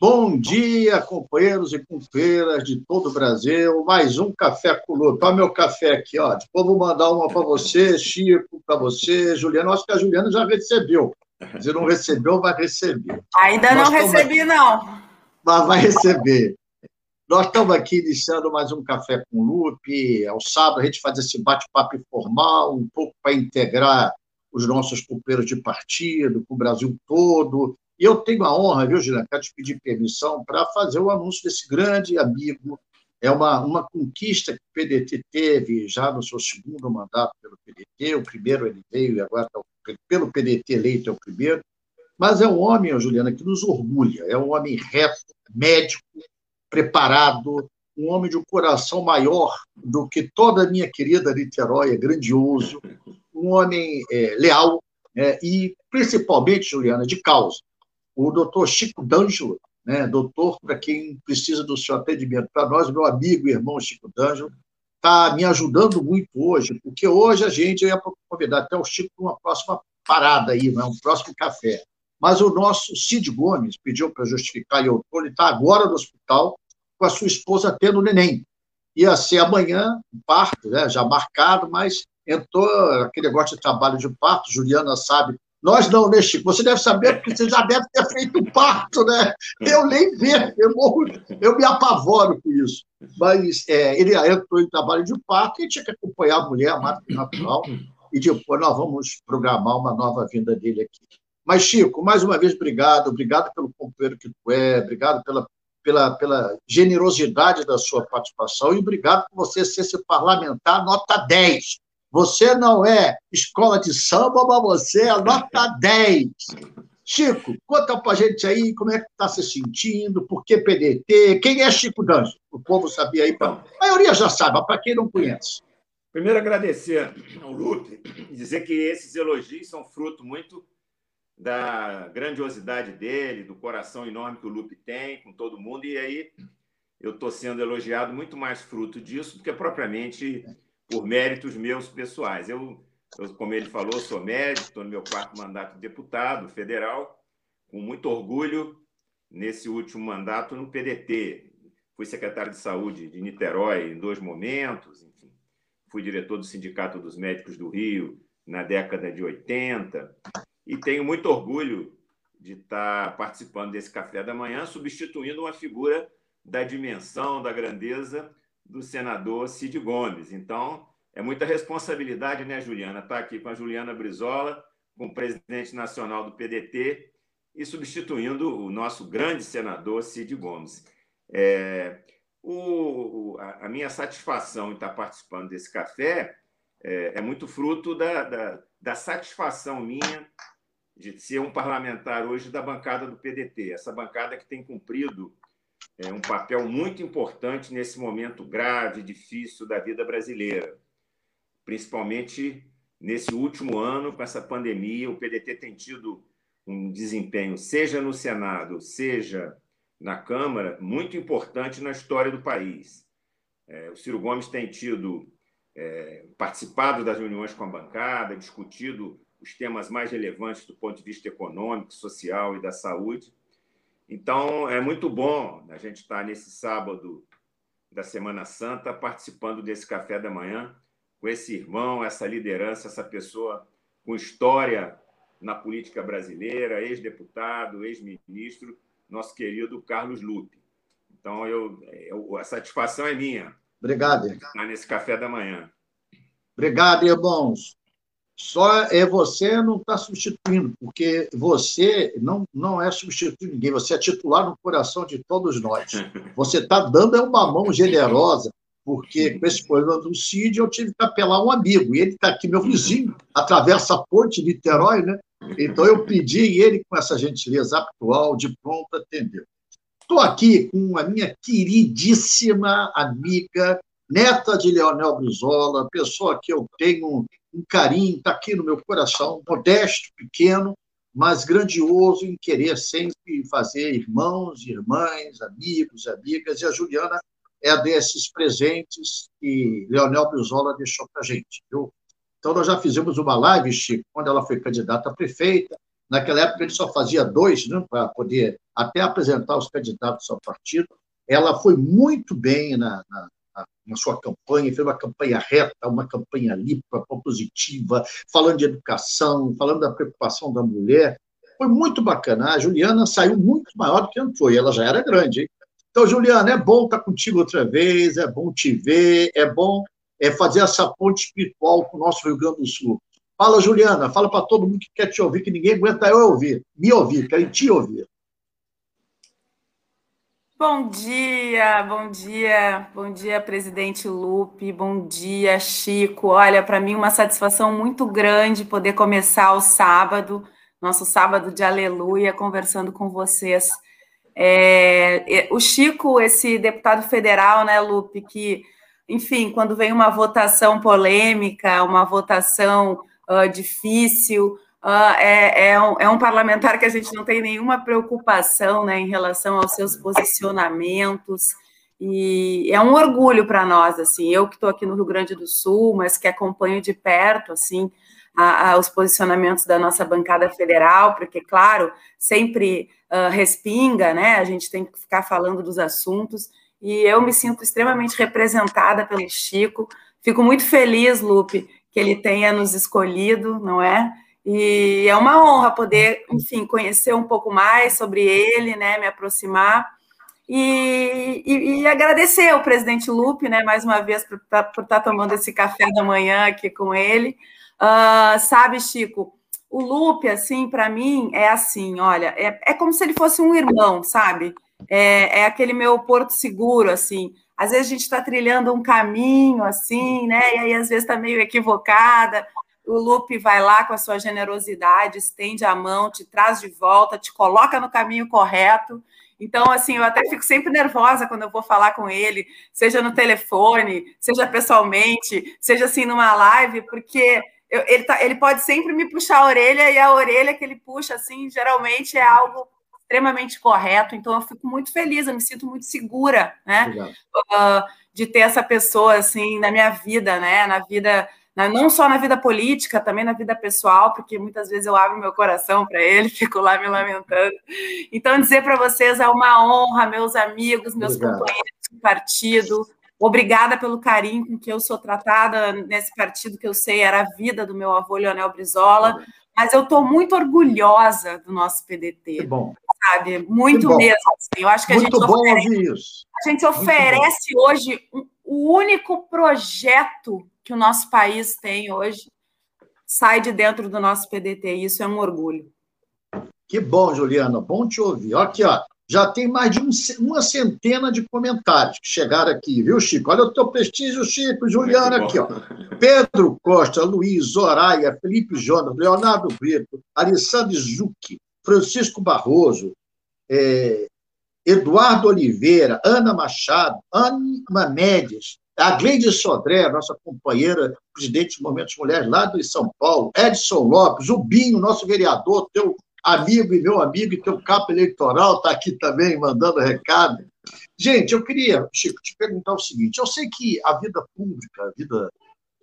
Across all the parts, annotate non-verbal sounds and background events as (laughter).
Bom dia, companheiros e companheiras de todo o Brasil. Mais um café com Lupe. Olha meu café aqui, ó. Depois vou mandar uma para você, Chico, para você, Juliana. Acho que a Juliana já recebeu. Se não recebeu, vai receber. Ainda Nós não recebi, aqui... não. Mas vai receber. Nós estamos aqui iniciando mais um Café com Lupe. Ao sábado, a gente faz esse bate-papo informal, um pouco para integrar os nossos companheiros de partido, com o Brasil todo, eu tenho a honra, viu, quero te pedir permissão para fazer o anúncio desse grande amigo. É uma, uma conquista que o PDT teve já no seu segundo mandato pelo PDT. O primeiro ele veio e agora está pelo PDT eleito é o primeiro. Mas é um homem, Juliana, que nos orgulha. É um homem reto, médico, preparado, um homem de um coração maior do que toda a minha querida Niterói, é grandioso, um homem é, leal é, e, principalmente, Juliana, de causa o doutor Chico D'Angelo, né, doutor, para quem precisa do seu atendimento, para nós, meu amigo e irmão Chico D'Angelo, está me ajudando muito hoje, porque hoje a gente ia convidar até o Chico para uma próxima parada aí, né, um próximo café. Mas o nosso Cid Gomes pediu para justificar, e eu ele está agora no hospital com a sua esposa tendo neném. Ia ser amanhã, um parto, né, já marcado, mas entrou aquele negócio de trabalho de parto, Juliana sabe nós não, né, Chico? Você deve saber, porque você já deve ter feito parto, né? Eu nem vejo, eu, morro, eu me apavoro com isso. Mas é, ele entrou em trabalho de parto e tinha que acompanhar a mulher, a mata natural, e depois nós vamos programar uma nova vinda dele aqui. Mas, Chico, mais uma vez, obrigado. Obrigado pelo companheiro que tu é, obrigado pela, pela, pela generosidade da sua participação e obrigado por você ser esse parlamentar nota 10 você não é escola de samba, mas você é nota 10. Chico, conta pra gente aí como é que está se sentindo, por que PDT, quem é Chico Danjo? O povo sabia aí, a maioria já sabe, para quem não conhece. Primeiro, agradecer ao Lupe dizer que esses elogios são fruto muito da grandiosidade dele, do coração enorme que o Lupe tem com todo mundo, e aí eu estou sendo elogiado muito mais fruto disso do que propriamente por méritos meus pessoais. Eu, eu como ele falou, sou médico, estou no meu quarto mandato de deputado federal, com muito orgulho nesse último mandato no PDT. Fui secretário de saúde de Niterói em dois momentos, enfim. Fui diretor do Sindicato dos Médicos do Rio na década de 80 e tenho muito orgulho de estar participando desse café da manhã, substituindo uma figura da dimensão, da grandeza do senador Cid Gomes. Então, é muita responsabilidade, né, Juliana? Estar tá aqui com a Juliana Brizola, com o presidente nacional do PDT e substituindo o nosso grande senador Cid Gomes. É, o, a, minha satisfação em estar participando desse café é, é muito fruto da, da, da satisfação minha de ser um parlamentar hoje da bancada do PDT, essa bancada que tem cumprido é, um papel muito importante nesse momento grave, difícil da vida brasileira. Principalmente nesse último ano, com essa pandemia, o PDT tem tido um desempenho, seja no Senado, seja na Câmara, muito importante na história do país. É, o Ciro Gomes tem tido é, participado das reuniões com a bancada, discutido os temas mais relevantes do ponto de vista econômico, social e da saúde. Então, é muito bom a gente estar nesse sábado da Semana Santa participando desse café da manhã com esse irmão, essa liderança, essa pessoa com história na política brasileira, ex-deputado, ex-ministro, nosso querido Carlos Lupe. Então, eu, eu, a satisfação é minha. Obrigado. Estar nesse café da manhã. Obrigado, irmãos. Só é você não está substituindo, porque você não, não é substituir ninguém, você é titular no coração de todos nós. Você está dando é uma mão generosa, porque com esse problema do CID eu tive que apelar um amigo, e ele está aqui, meu vizinho, atravessa a ponte de Niterói, né? Então eu pedi e ele, com essa gentileza atual, de pronto, atendeu. Estou aqui com a minha queridíssima amiga, neta de Leonel Brizola, pessoa que eu tenho um carinho, está aqui no meu coração, modesto, pequeno, mas grandioso em querer sempre fazer irmãos, irmãs, amigos, amigas, e a Juliana é desses presentes que Leonel Brizola deixou para a gente. Viu? Então, nós já fizemos uma live, Chico, quando ela foi candidata a prefeita, naquela época ele só fazia dois, né, para poder até apresentar os candidatos ao partido. Ela foi muito bem na, na, na sua campanha, fez uma campanha reta, uma campanha limpa, propositiva, falando de educação, falando da preocupação da mulher. Foi muito bacana. A Juliana saiu muito maior do que entrou, ela já era grande. Hein? Então, Juliana, é bom estar contigo outra vez, é bom te ver, é bom é, fazer essa ponte espiritual com o nosso Rio Grande do Sul. Fala, Juliana, fala para todo mundo que quer te ouvir, que ninguém aguenta eu ouvir, me ouvir, querem te ouvir. Bom dia, bom dia, bom dia, presidente Lupe, bom dia, Chico. Olha, para mim uma satisfação muito grande poder começar o sábado, nosso sábado de aleluia, conversando com vocês. É, o Chico, esse deputado federal, né, Lupe, que, enfim, quando vem uma votação polêmica, uma votação uh, difícil, Uh, é, é, um, é, um, parlamentar que a gente não tem nenhuma preocupação né, em relação aos seus posicionamentos, e é um orgulho para nós, assim, eu que estou aqui no Rio Grande do Sul, mas que acompanho de perto, assim, a, a, os posicionamentos da nossa bancada federal, porque, claro, sempre uh, respinga, né, a gente tem que ficar falando dos assuntos, e eu me sinto extremamente representada pelo Chico, fico muito feliz, Lupe, que ele tenha nos escolhido, não é? E é uma honra poder, enfim, conhecer um pouco mais sobre ele, né, me aproximar e, e, e agradecer ao presidente Lupe, né, mais uma vez, por, por estar tomando esse café da manhã aqui com ele. Uh, sabe, Chico, o Lupe, assim, para mim, é assim, olha, é, é como se ele fosse um irmão, sabe? É, é aquele meu porto seguro, assim. Às vezes a gente está trilhando um caminho, assim, né? E aí, às vezes, está meio equivocada o Lupe vai lá com a sua generosidade, estende a mão, te traz de volta, te coloca no caminho correto. Então, assim, eu até fico sempre nervosa quando eu vou falar com ele, seja no telefone, seja pessoalmente, seja assim numa live, porque eu, ele, tá, ele pode sempre me puxar a orelha e a orelha que ele puxa, assim, geralmente é algo extremamente correto. Então, eu fico muito feliz, eu me sinto muito segura, né, uh, de ter essa pessoa assim na minha vida, né, na vida né? não só na vida política, também na vida pessoal, porque muitas vezes eu abro meu coração para ele, (laughs) fico lá me lamentando. Então, dizer para vocês é uma honra, meus amigos, meus Obrigado. companheiros de partido. Obrigada pelo carinho com que eu sou tratada nesse partido que eu sei era a vida do meu avô Leonel Brizola. Mas eu estou muito orgulhosa do nosso PDT. Que bom. Sabe? Muito mesmo. Assim. Eu acho que muito a gente oferece, a gente oferece hoje um, o único projeto que o nosso país tem hoje sai de dentro do nosso PDT. Isso é um orgulho. Que bom, Juliana. Bom te ouvir. Aqui, ó, já tem mais de um, uma centena de comentários que chegaram aqui, viu, Chico? Olha o teu prestígio, Chico. Juliana, aqui, ó. Pedro Costa, Luiz, Zoraia, Felipe Jonas, Leonardo Brito, Alessandro Zucchi, Francisco Barroso, é, Eduardo Oliveira, Ana Machado, Ana Médias, a Gleide Sodré, nossa companheira, presidente do Movimento Mulheres lá de São Paulo, Edson Lopes, o Binho, nosso vereador, teu amigo e meu amigo e teu capo eleitoral, está aqui também mandando recado. Gente, eu queria, Chico, te perguntar o seguinte: eu sei que a vida pública, a vida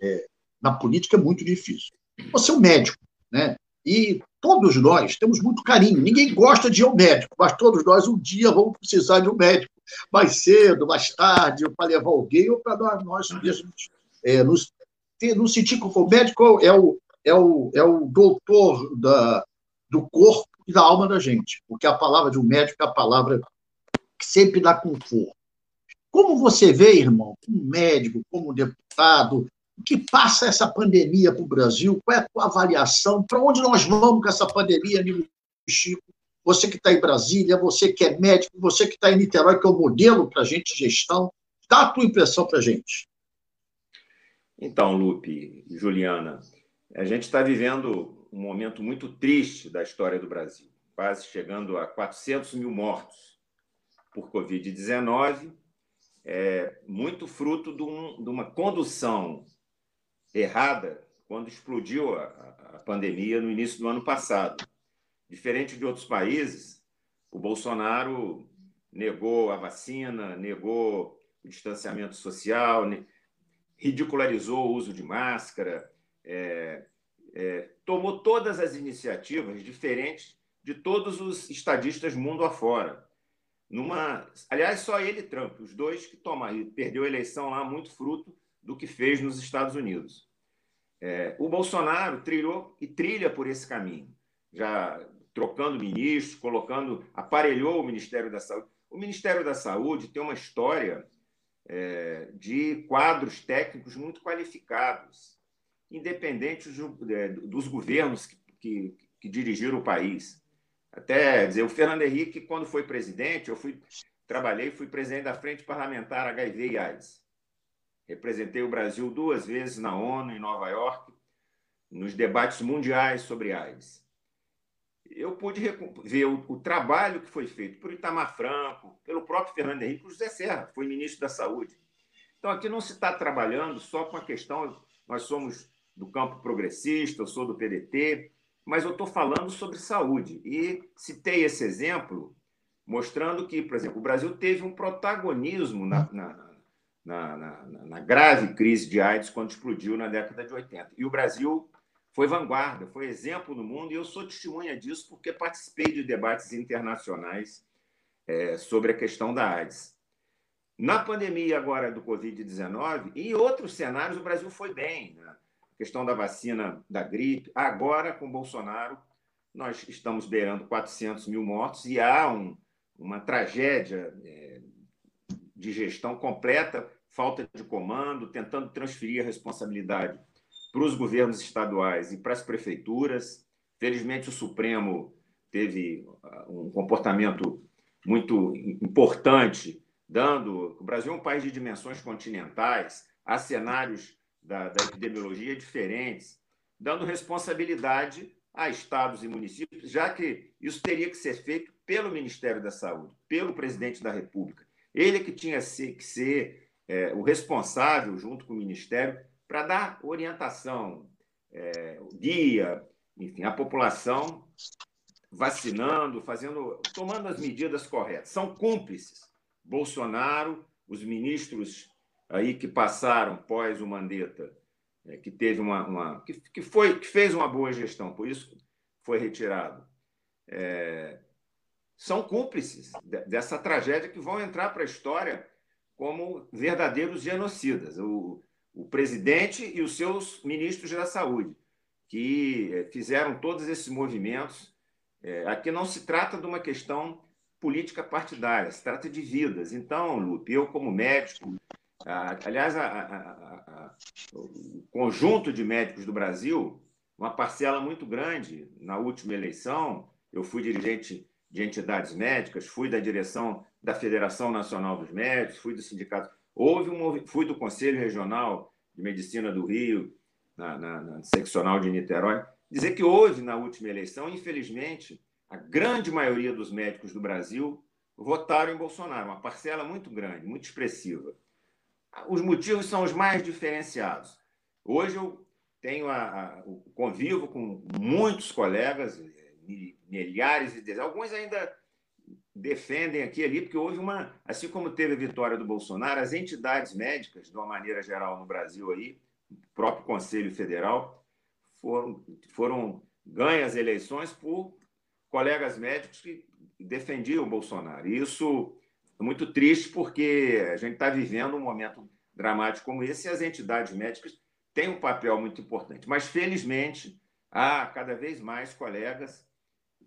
é, na política é muito difícil. Você é um médico, né? E todos nós temos muito carinho. Ninguém gosta de ir ao médico, mas todos nós um dia vamos precisar de um médico mais cedo, mais tarde, ou para levar alguém, ou para nós, mesmos é, nos, ter, nos sentir como o médico é o, é o, é o doutor da, do corpo e da alma da gente, porque a palavra de um médico é a palavra que sempre dá conforto. Como você vê, irmão, como médico, como deputado, o que passa essa pandemia para o Brasil? Qual é a tua avaliação? Para onde nós vamos com essa pandemia, amigo Chico? Você que está em Brasília, você que é médico, você que está em Niterói, que é o modelo para a gente gestão. Dá a tua impressão para a gente. Então, Lupe, Juliana, a gente está vivendo um momento muito triste da história do Brasil, quase chegando a 400 mil mortos por Covid-19, é muito fruto de, um, de, uma condução errada quando explodiu a, a pandemia no início do ano passado. Diferente de outros países, o Bolsonaro negou a vacina, negou o distanciamento social, ridicularizou o uso de máscara, é, é, tomou todas as iniciativas diferentes de todos os estadistas mundo afora. Numa, aliás, só ele e Trump, os dois que tomaram, perdeu a eleição lá muito fruto do que fez nos Estados Unidos. É, o Bolsonaro trilhou e trilha por esse caminho, já trocando ministros, colocando, aparelhou o Ministério da Saúde. O Ministério da Saúde tem uma história é, de quadros técnicos muito qualificados, independentes é, dos governos que, que, que, dirigiram o país. Até dizer, o Fernando Henrique, quando foi presidente, eu fui trabalhei, fui presidente da Frente Parlamentar HIV e AIDS. Representei o Brasil duas vezes na ONU, em Nova York, nos debates mundiais sobre AIDS. Eu pude ver o, o trabalho que foi feito por Itamar Franco, pelo próprio Fernando Henrique, por José Serra, foi ministro da Saúde. Então, aqui não se está trabalhando só com a questão, nós somos do campo progressista, eu sou do PDT, mas eu estou falando sobre saúde. E citei esse exemplo mostrando que, por exemplo, o Brasil teve um protagonismo na, na, na, na, na grave crise de AIDS quando explodiu na década de 80. E o Brasil foi vanguarda, foi exemplo no mundo, e eu sou testemunha disso porque participei de debates internacionais é, sobre a questão da AIDS. Na pandemia agora do Covid-19 e em outros cenários, o Brasil foi bem. Né? A questão da vacina da gripe. Agora, com Bolsonaro, nós estamos beirando 400 mil mortos e há um, uma tragédia é, de gestão completa falta de comando, tentando transferir a responsabilidade para os governos estaduais e para as prefeituras. Felizmente, o Supremo teve ah, um comportamento muito importante, dando. O Brasil é um país de dimensões continentais, há cenários da, da epidemiologia diferentes, dando responsabilidade a estados e municípios, já que isso teria que ser feito pelo Ministério da Saúde, pelo presidente da República. Ele é que tinha que ser é, o responsável, junto com o Ministério, para dar orientação, é, guia, enfim, a população vacinando, fazendo, tomando as medidas corretas. São cúmplices. Bolsonaro, os ministros aí que passaram pós o Mandetta, é, que teve uma, uma que, que, foi que fez uma boa gestão, por isso foi retirado. É, são cúmplices dessa tragédia que vão entrar para a história como verdadeiros genocidas. O, o presidente e os seus ministros da saúde, que eh, fizeram todos esses movimentos. É, aqui não se trata de uma questão política partidária, se trata de vidas. Então, Lupe, eu, como médico, aliás, a, a, a, o conjunto de médicos do Brasil, uma parcela muito grande na última eleição, eu fui dirigente de entidades médicas, fui da direção da Federação Nacional dos Médicos, fui do sindicato. Houve um, fui do Conselho Regional de Medicina do Rio, na, na, na seccional de Niterói. Dizer que houve na última eleição, infelizmente, a grande maioria dos médicos do Brasil votaram em Bolsonaro, uma parcela muito grande, muito expressiva. Os motivos são os mais diferenciados. Hoje eu tenho a, a, convivo com muitos colegas, milhares e alguns ainda defendem aqui ali, porque houve uma, assim como teve a vitória do Bolsonaro, as entidades médicas, de uma maneira geral no Brasil aí, o próprio Conselho Federal, foram, foram ganhas eleições por colegas médicos que defendiam o Bolsonaro. E isso é muito triste porque a gente está vivendo um momento dramático como esse e as entidades médicas têm um papel muito importante. Mas, felizmente, há cada vez mais colegas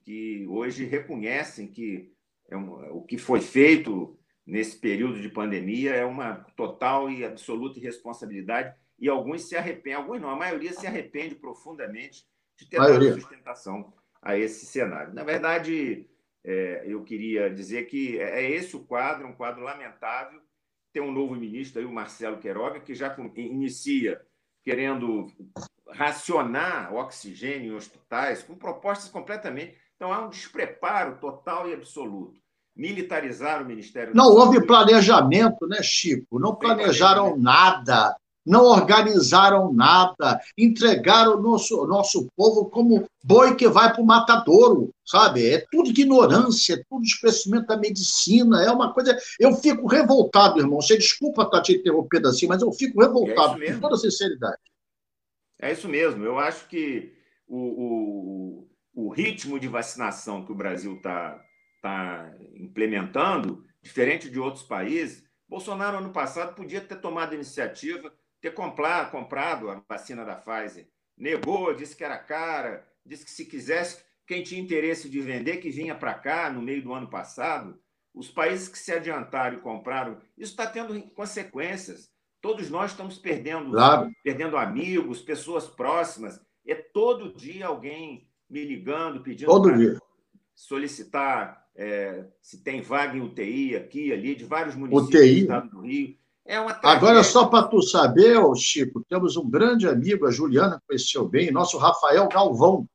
que hoje reconhecem que é um, o que foi feito nesse período de pandemia é uma total e absoluta irresponsabilidade e alguns se arrependem, alguns não, a maioria se arrepende profundamente de ter dado sustentação a esse cenário. Na verdade, é, eu queria dizer que é, é esse o quadro, um quadro lamentável. Tem um novo ministro aí, o Marcelo Queiroga, que já inicia querendo racionar oxigênio em hospitais com propostas completamente então há um despreparo total e absoluto. Militarizar o Ministério Não houve planejamento, né, Chico? Não planejaram nada, não organizaram nada, entregaram o nosso, nosso povo como boi que vai para o matadouro, sabe? É tudo ignorância, é tudo desprezimento da medicina, é uma coisa. Eu fico revoltado, irmão. Você desculpa estar te interrompendo assim, mas eu fico revoltado, é com toda sinceridade. É isso mesmo. Eu acho que o, o, o ritmo de vacinação que o Brasil está tá implementando, diferente de outros países, Bolsonaro, ano passado, podia ter tomado iniciativa, ter comprar, comprado a vacina da Pfizer. Negou, disse que era cara, disse que se quisesse, quem tinha interesse de vender, que vinha para cá no meio do ano passado. Os países que se adiantaram e compraram, isso está tendo consequências. Todos nós estamos perdendo, claro. perdendo amigos, pessoas próximas. É todo dia alguém me ligando, pedindo para solicitar é, se tem vaga em UTI aqui, ali, de vários municípios UTI. do estado do Rio. É Agora, só para tu saber, Chico, temos um grande amigo, a Juliana conheceu bem, nosso Rafael Galvão.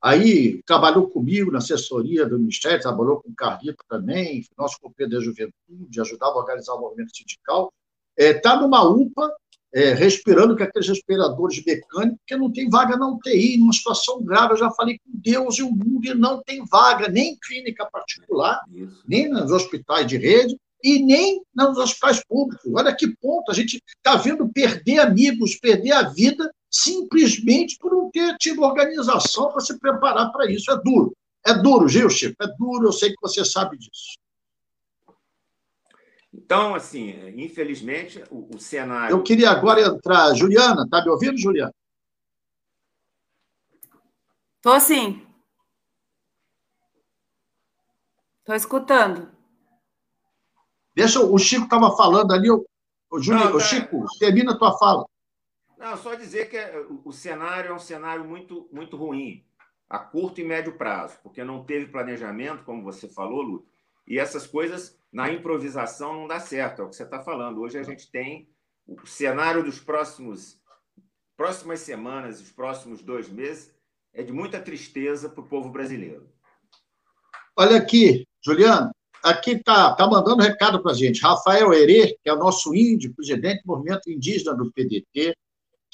Aí trabalhou comigo na assessoria do Ministério, trabalhou com o Carlito também, nosso companheiro da juventude, ajudava a organizar o movimento sindical. Está é, tá numa UPA, é, respirando com aqueles respiradores mecânicos, porque não tem vaga na UTI, numa situação grave. Eu já falei com Deus e o mundo e não tem vaga, nem em clínica particular, Isso. nem nos hospitais de rede, e nem nos hospitais públicos. Olha que ponto a gente está vendo perder amigos, perder a vida, simplesmente por não ter tido organização para se preparar para isso. É duro. É duro, Gil Chico, é duro, eu sei que você sabe disso. Então, assim, infelizmente, o, o cenário. Eu queria agora entrar. Juliana, está me ouvindo, Juliana? Estou sim. Estou escutando. Deixa o Chico estava falando ali. O, Júlio, Não, tá... Chico, termina a tua fala. Não, só dizer que é, o cenário é um cenário muito, muito ruim, a curto e médio prazo, porque não teve planejamento, como você falou, Lu, e essas coisas na improvisação não dá certo, é o que você está falando. Hoje a gente tem o cenário dos próximos próximas semanas, os próximos dois meses, é de muita tristeza para o povo brasileiro. Olha aqui, Juliano, aqui está tá mandando recado para a gente. Rafael Herê, que é o nosso índio, presidente do movimento indígena do PDT.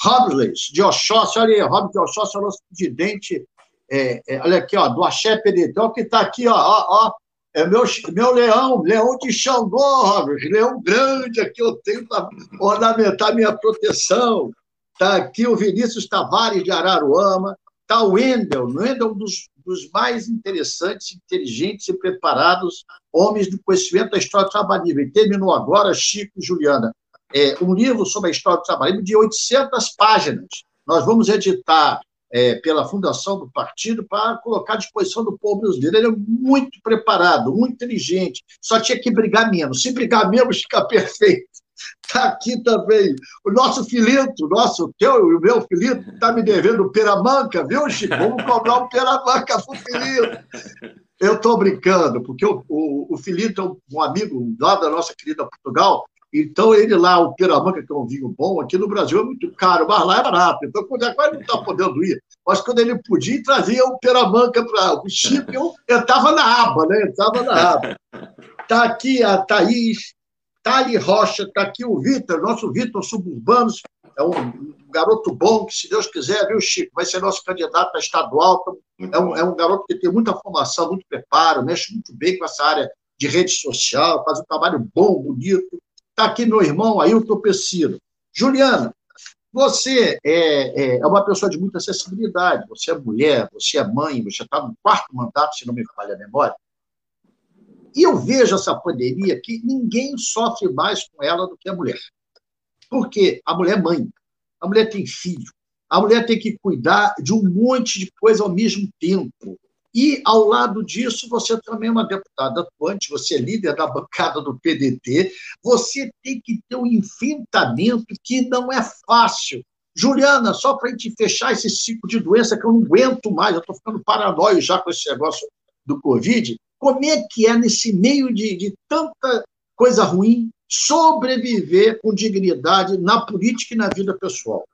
Robles de Oxóssi, olha aí, Robles de Oxóssi é o nosso presidente, é, é, olha aqui, ó, do Axé PDT, olha que está aqui, ó, ó, ó, é meu, meu leão, leão de Xangô, leão grande aqui eu tenho para ornamentar minha proteção. Está aqui o Vinícius Tavares de Araruama, está o Wendel, o Wendel é um dos, dos, mais interessantes, inteligentes e preparados homens do conhecimento da história do trabalhismo. E terminou agora, Chico e Juliana, é, um livro sobre a história do trabalhismo de 800 páginas. Nós vamos editar é, pela fundação do partido para colocar à disposição do povo brasileiro. Ele é muito preparado, muito inteligente, só tinha que brigar menos. Se brigar menos, (laughs) fica perfeito. Está aqui também o nosso Filito, o nosso, teu e o meu Filito, está me devendo peramanca, viu, Chico? Vamos cobrar um peramanca para o Filito. Eu estou brincando, porque o, o, o Filito é um amigo lá da nossa querida Portugal, então, ele lá, o Piramanca, que é um vinho bom, aqui no Brasil é muito caro, mas lá é barato. Então, quando é quase não está podendo ir. Mas quando ele podia, trazia o Piramanca para o Chico, eu estava na aba, né? Estava na aba. Está (laughs) aqui a Thaís, Tali Rocha, está aqui o Vitor, nosso Vitor Suburbanos, é um garoto bom, que se Deus quiser, viu, Chico, vai ser nosso candidato a estadual. É um, é um garoto que tem muita formação, muito preparo, mexe muito bem com essa área de rede social, faz um trabalho bom, bonito. Está aqui meu irmão Ailton Pessino. Juliana, você é, é, é, uma pessoa de muita acessibilidade. Você é mulher, você é mãe, você está no quarto mandato, se não me falha a memória. E eu vejo essa pandemia que ninguém sofre mais com ela do que a mulher. Porque a mulher é mãe, a mulher tem filho, a mulher tem que cuidar de um monte de coisa ao mesmo tempo. E, ao lado disso, você também é uma deputada atuante, você é líder da bancada do PDT, você tem que ter um enfrentamento que não é fácil. Juliana, só para a gente fechar esse ciclo de doença que eu não aguento mais, eu estou ficando paranoico já com esse negócio do Covid, como é que é nesse meio de, de tanta coisa ruim sobreviver com dignidade na política e na vida pessoal?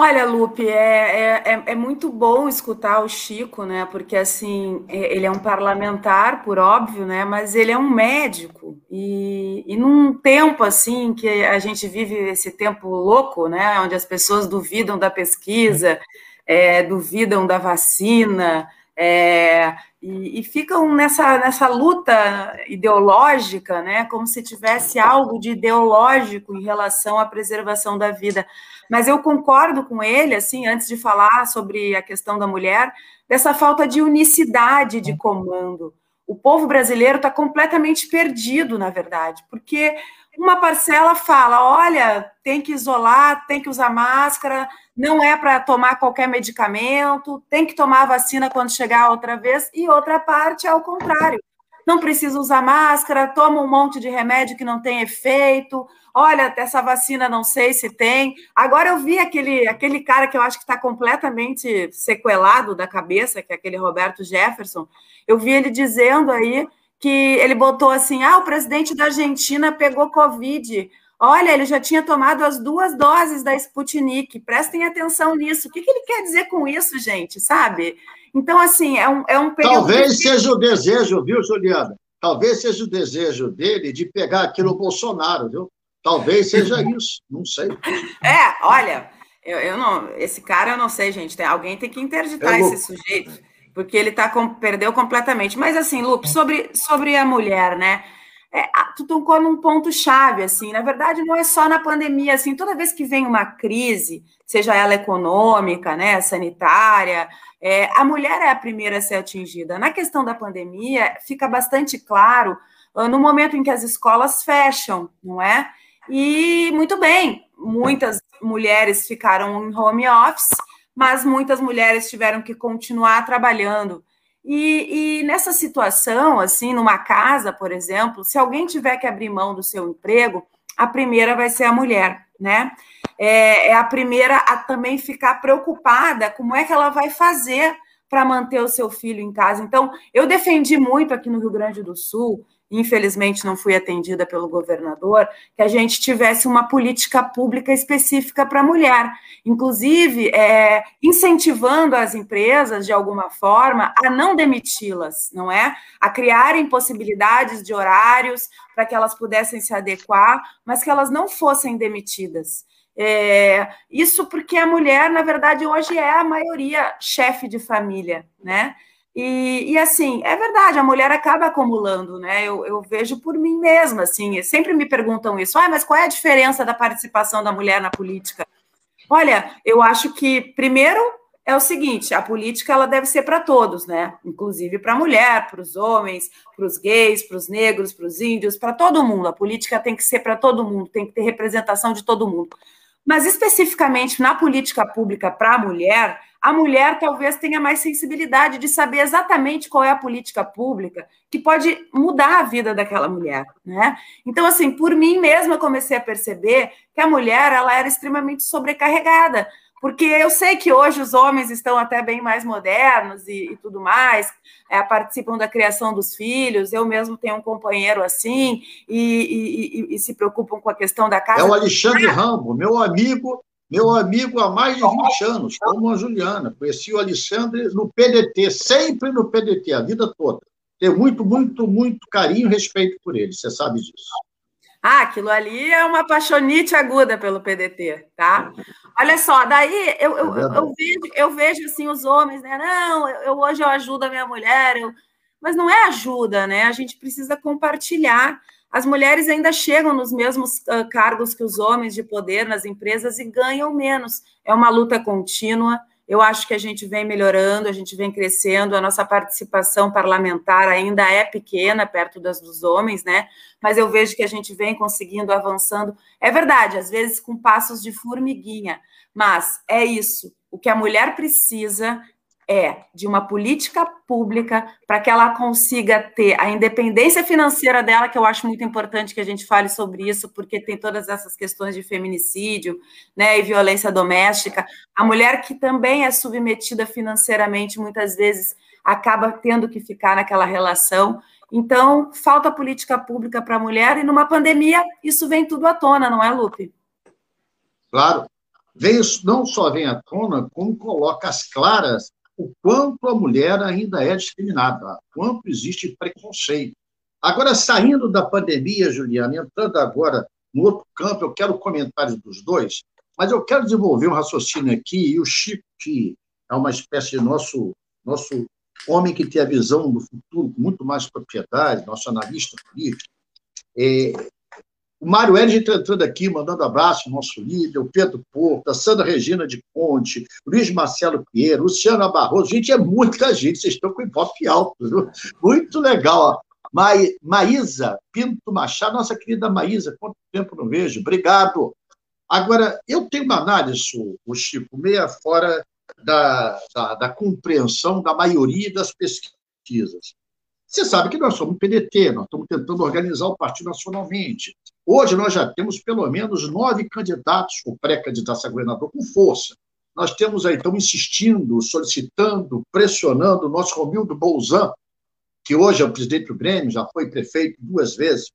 Olha, Lupe, é, é, é, muito bom escutar o Chico, né? Porque assim, é, ele é um parlamentar, por óbvio, né? Mas ele é um médico. E, e num tempo assim que a gente vive esse tempo louco, né? Onde as pessoas duvidam da pesquisa, é, duvidam da vacina, É, e, e, ficam nessa, nessa luta ideológica, né, como se tivesse algo de ideológico em relação à preservação da vida. Mas eu concordo com ele, assim, antes de falar sobre a questão da mulher, dessa falta de unicidade de comando. O povo brasileiro está completamente perdido, na verdade, porque uma parcela fala: olha, tem que isolar, tem que usar máscara, não é para tomar qualquer medicamento, tem que tomar vacina quando chegar outra vez, e outra parte é o contrário. Não precisa usar máscara, toma um monte de remédio que não tem efeito. Olha, essa vacina não sei se tem. Agora eu vi aquele, aquele cara que eu acho que está completamente sequelado da cabeça, que é aquele Roberto Jefferson. Eu vi ele dizendo aí que ele botou assim: ah, o presidente da Argentina pegou Covid. Olha, ele já tinha tomado as duas doses da Sputnik. Prestem atenção nisso. O que, que ele quer dizer com isso, gente? Sabe? Então, assim, é um, é um período. Talvez de... seja o desejo, viu, Juliana? Talvez seja o desejo dele de pegar aquilo Bolsonaro, viu? Talvez seja (laughs) isso, não sei. É, olha, eu, eu não, esse cara eu não sei, gente. Tem, alguém tem que interditar é esse sujeito, porque ele tá com, perdeu completamente. Mas assim, Lupe, sobre, sobre a mulher, né? É, tu tocou num ponto chave, assim, na verdade não é só na pandemia, assim, toda vez que vem uma crise, seja ela econômica, né, sanitária, é, a mulher é a primeira a ser atingida. Na questão da pandemia, fica bastante claro uh, no momento em que as escolas fecham, não é? E, muito bem, muitas mulheres ficaram em home office, mas muitas mulheres tiveram que continuar trabalhando. E, e, nessa situação, assim, numa casa, por exemplo, se alguém tiver que abrir mão do seu emprego, a primeira vai ser a mulher, né? É, é a primeira a também ficar preocupada como é que ela vai fazer para manter o seu filho em casa. Então, eu defendi muito aqui no Rio Grande do Sul infelizmente não fui atendida pelo governador, que a gente tivesse uma política pública específica para a mulher, inclusive é, incentivando as empresas, de alguma forma, a não demiti-las, não é? A criarem possibilidades de horários para que elas pudessem se adequar, mas que elas não fossem demitidas. É, isso porque a mulher, na verdade, hoje é a maioria chefe de família, né? E, e, assim, é verdade, a mulher acaba acumulando, né? Eu, eu, vejo por mim mesma, assim, sempre me perguntam isso, ah, mas qual é a diferença da participação da mulher na política? Olha, eu acho que, primeiro, é o seguinte, a política ela deve ser para todos, né? Inclusive para a mulher, para os homens, para os gays, para os negros, para os índios, para todo mundo. A política tem que ser para todo mundo, tem que ter representação de todo mundo. Mas especificamente na política pública para a mulher, a mulher talvez tenha mais sensibilidade de saber exatamente qual é a política pública que pode mudar a vida daquela mulher, né? Então, assim, por mim mesma comecei a perceber que a mulher ela era extremamente sobrecarregada, porque eu sei que hoje os homens estão até bem mais modernos e, e tudo mais, é, participam da criação dos filhos. Eu mesmo tenho um companheiro assim e, e, e, se preocupam com a questão da casa. É o Alexandre Rambo, meu amigo meu amigo há mais de 20 anos, como a Juliana. Conheci o Alexandre no PDT, sempre no PDT, a vida toda. Tenho muito, muito, muito carinho e respeito por ele, você sabe disso. Ah, aquilo ali é uma paixonite aguda pelo PDT, tá? Olha só, daí eu, eu, é eu, vejo, eu vejo assim os homens, né? Não, eu, hoje eu ajudo a minha mulher, eu... mas não é ajuda, né? A gente precisa compartilhar as mulheres ainda chegam nos mesmos uh, cargos que os homens de poder nas empresas e ganham menos. É uma luta contínua. Eu acho que a gente vem melhorando, a gente vem crescendo, a nossa participação parlamentar ainda é pequena perto das dos homens, né? Mas eu vejo que a gente vem conseguindo avançando. É verdade, às vezes com passos de formiguinha, mas é isso. O que a mulher precisa é de uma política pública para que ela consiga ter a independência financeira dela, que eu acho muito importante que a gente fale sobre isso, porque tem todas essas questões de feminicídio né, e violência doméstica. A mulher que também é submetida financeiramente, muitas vezes acaba tendo que ficar naquela relação. Então, falta política pública para a mulher, e numa pandemia isso vem tudo à tona, não é, Lupe? Claro. Vem, não só vem à tona, como coloca as claras o quanto a mulher ainda é discriminada, quanto existe preconceito. Agora, saindo da pandemia, Juliana, entrando agora no outro campo, eu quero comentários dos dois, mas eu quero desenvolver um raciocínio aqui, e o Chico, que é uma espécie de nosso, nosso homem que tem a visão do futuro com muito mais propriedade, nosso analista político. É, o Mário Elge está entrando aqui, mandando abraço nosso líder, o Pedro Porto, a Sandra Regina de Conte, Luiz Marcelo Pinheiro, Luciana Barroso. Gente, é muita gente, vocês estão com hip alto. Viu? Muito legal. Ma Maísa Pinto Machado, nossa querida Maísa, quanto tempo não vejo. Obrigado. Agora, eu tenho uma análise, o Chico, meia fora da, da, da compreensão da maioria das pesquisas. Você sabe que nós somos PDT, nós estamos tentando organizar o partido nacionalmente. Hoje nós já temos pelo menos nove candidatos, ou pré-candidatos a governador, com força. Nós temos aí, estamos insistindo, solicitando, pressionando o nosso Romildo Bolzan, que hoje é o presidente do Grêmio, já foi prefeito duas vezes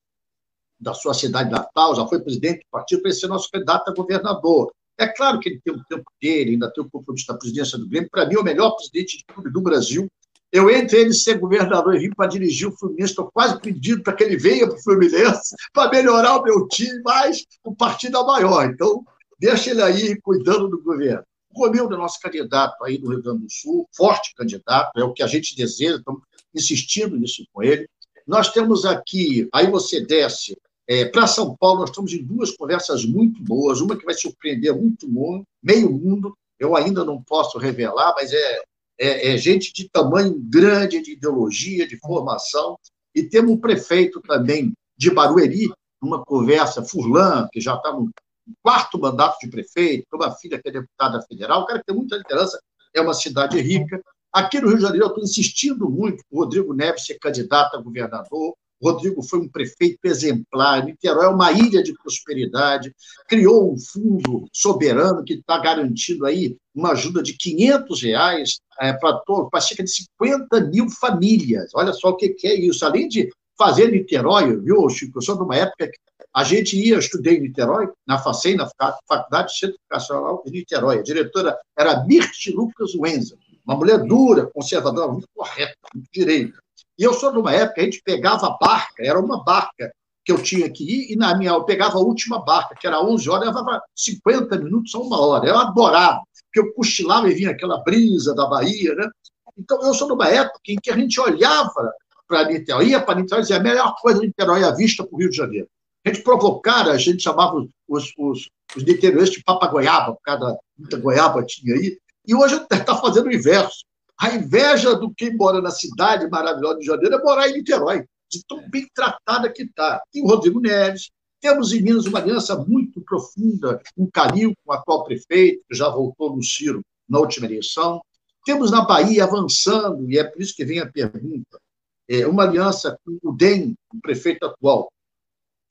da sua cidade natal, já foi presidente do partido, para ser nosso candidato a governador. É claro que ele tem o tempo dele, ainda tem o compromisso da presidência do Grêmio. Para mim, é o melhor presidente de clube do Brasil. Eu, entre ele ser governador e vir para dirigir o Fluminense, estou quase pedindo para que ele venha para o Fluminense (laughs) para melhorar o meu time, mas o partido é maior. Então, deixa ele aí cuidando do governo. O Romildo é nosso candidato aí do Rio Grande do Sul, forte candidato, é o que a gente deseja, estamos insistindo nisso com ele. Nós temos aqui, aí você desce é, para São Paulo, nós estamos em duas conversas muito boas, uma que vai surpreender muito mundo, meio mundo, eu ainda não posso revelar, mas é, é, é gente de tamanho grande, de ideologia, de formação, e temos um prefeito também de Barueri, numa conversa, Furlan, que já está no quarto mandato de prefeito, uma filha que é deputada federal, o cara que tem muita liderança, é uma cidade rica. Aqui no Rio de Janeiro, eu estou insistindo muito o Rodrigo Neves ser candidato a governador, Rodrigo foi um prefeito exemplar. Niterói é uma ilha de prosperidade, criou um fundo soberano que está garantindo aí uma ajuda de 500 reais é, para cerca de 50 mil famílias. Olha só o que, que é isso. Além de fazer Niterói, viu, Chico? Eu sou de uma época que a gente ia, estudei em Niterói, na FACEI, na Faculdade de Centro Educacional de Niterói. A diretora era Mirti Lucas Wenzel, uma mulher dura, conservadora, muito correta, muito direita. E eu sou de uma época, a gente pegava barca, era uma barca que eu tinha que ir, e na minha, eu pegava a última barca, que era 11 horas, levava 50 minutos a uma hora. Eu adorava, porque eu cochilava e vinha aquela brisa da Bahia, né? Então, eu sou de uma época em que a gente olhava para Niterói, ia para Niterói e dizia a melhor coisa de Niterói é a vista para o Rio de Janeiro. A gente provocara, a gente chamava os, os, os de papagoiaba, por causa da muita goiaba tinha aí, e hoje está fazendo o inverso. A inveja do quem mora na cidade maravilhosa de Janeiro é morar em Niterói, de tão bem tratada que está. Tem o Rodrigo Neves, temos em Minas uma aliança muito profunda, um Calil com o atual prefeito, que já voltou no Ciro na última eleição. Temos na Bahia avançando, e é por isso que vem a pergunta, é, uma aliança com o DEM, o prefeito atual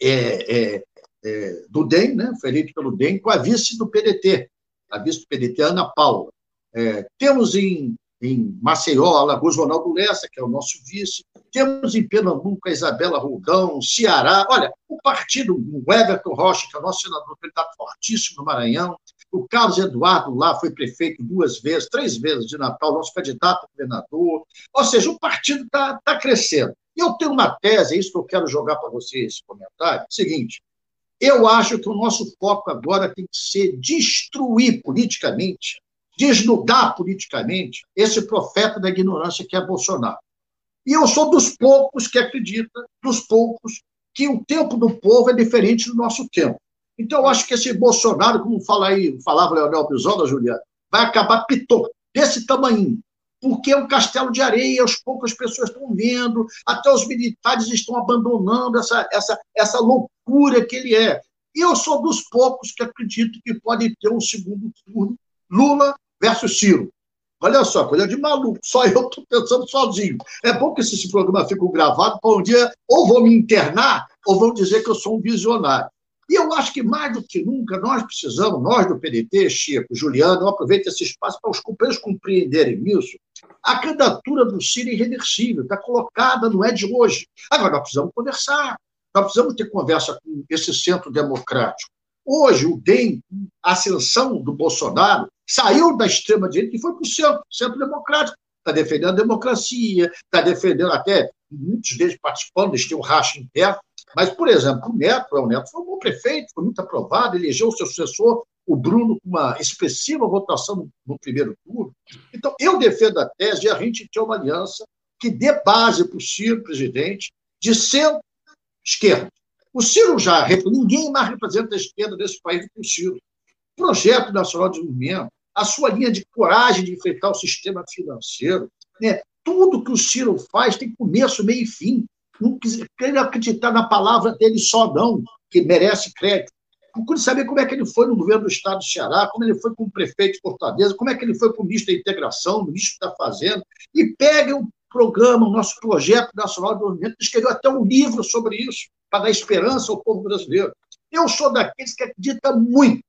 é, é, é, do DEM, né, foi eleito pelo DEM, com a vice do PDT, a vice do PDT, Ana Paula. É, temos em em Maceió, Alagoas, Ronaldo Lessa, que é o nosso vice. Temos em Pernambuco a Isabela Roldão, Ceará. Olha, o partido, o Everton Rocha, que é o nosso senador, ele está fortíssimo no Maranhão. O Carlos Eduardo lá foi prefeito duas vezes, três vezes de Natal, nosso candidato a governador. Ou seja, o partido está tá crescendo. E eu tenho uma tese, é isso que eu quero jogar para vocês esse comentário. Seguinte, eu acho que o nosso foco agora tem que ser destruir politicamente desnudar politicamente esse profeta da ignorância que é Bolsonaro. E eu sou dos poucos que acredita, dos poucos, que o tempo do povo é diferente do nosso tempo. Então, eu acho que esse Bolsonaro, como fala aí, falava Leonel Brizola, Juliana, vai acabar pitô, desse tamanho, porque é um castelo de areia, as pessoas estão vendo, até os militares estão abandonando essa, essa, essa loucura que ele é. E eu sou dos poucos que acredito que pode ter um segundo turno Lula versus Ciro. Olha só, coisa de maluco, só eu estou pensando sozinho. É bom que esse programa fique gravado para um dia ou vão me internar ou vão dizer que eu sou um visionário. E eu acho que mais do que nunca nós precisamos, nós do PDT, Chico, Juliano, eu aproveito esse espaço para os companheiros compreenderem isso. A candidatura do Ciro é irreversível, está colocada, não é de hoje. Agora, nós precisamos conversar, nós precisamos ter conversa com esse centro democrático. Hoje, o DEM, a ascensão do Bolsonaro, saiu da extrema-direita e foi para o centro, centro democrático. Está defendendo a democracia, está defendendo até, muitos deles participando, eles têm um racha interno. Mas, por exemplo, o Neto, o Neto foi um bom prefeito, foi muito aprovado, elegeu o seu sucessor o Bruno com uma expressiva votação no, primeiro turno. Então, eu defendo a tese de a gente ter uma aliança que dê base para o Ciro, presidente, de centro-esquerda. O Ciro já, ninguém mais representa a esquerda desse país do que o Ciro. O Projeto Nacional de Desenvolvimento, a sua linha de coragem de enfrentar o sistema financeiro, né? tudo que o Ciro faz tem começo, meio e fim. Não quero acreditar na palavra dele só, não, que merece crédito. Procure saber como é que ele foi no governo do estado do Ceará, como ele foi com o prefeito de Fortaleza, como é que ele foi com o ministro da Integração, o ministro da Fazenda, e pegue o programa, o nosso projeto nacional de desenvolvimento, escreveu até um livro sobre isso, para dar esperança ao povo brasileiro. Eu sou daqueles que acreditam muito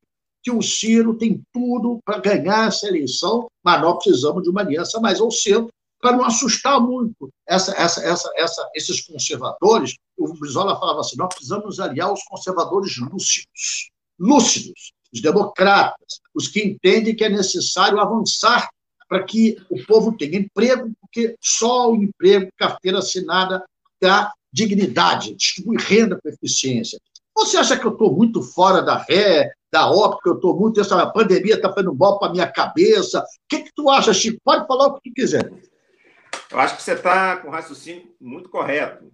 que o Ciro tem tudo para ganhar essa eleição, mas nós precisamos de uma aliança mais ao centro para não assustar muito essa, essa, essa, esses conservadores. O Brizola falava assim: nós precisamos aliar os conservadores lúcidos, lúcidos, os democratas, os que entendem que é necessário avançar para que o povo tenha emprego, porque só o emprego, carteira assinada, dá dignidade, distribui renda com eficiência. Você acha que eu estou muito fora da ré, da óptica, eu estou muito, essa pandemia está fazendo mal para a minha cabeça? O que, que tu acha, Chico? Pode falar o que tu quiser. Eu acho que você está com o raciocínio muito correto.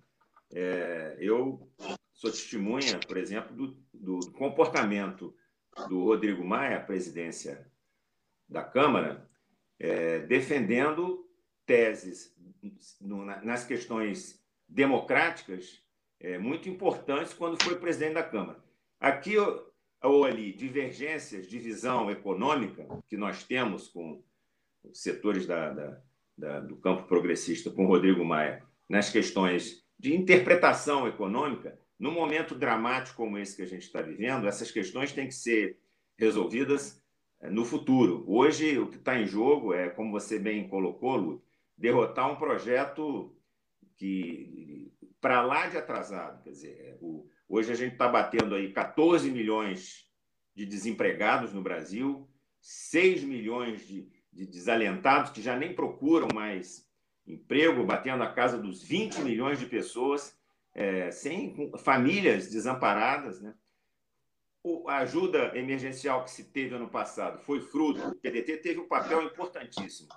É, eu sou testemunha, por exemplo, do, do, comportamento do Rodrigo Maia, presidência da Câmara, é, defendendo teses no, nas questões democráticas é, muito importantes quando foi presidente da Câmara. Aqui ou ali, divergências de visão econômica que nós temos com setores da, da da, do campo progressista com Rodrigo Maia nas questões de interpretação econômica, num momento dramático como esse que a gente está vivendo, essas questões têm que ser resolvidas eh, no futuro. Hoje, o que está em jogo é, como você bem colocou, Lu, derrotar um projeto que, para lá de atrasado, quer dizer, o, hoje a gente está batendo aí 14 milhões de desempregados no Brasil, 6 milhões de, de desalentados que já nem procuram mais emprego, batendo a casa dos 20 milhões de pessoas, é, sem famílias desamparadas. Né? O, a ajuda emergencial que se teve ano passado foi fruto, o PDT teve um papel importantíssimo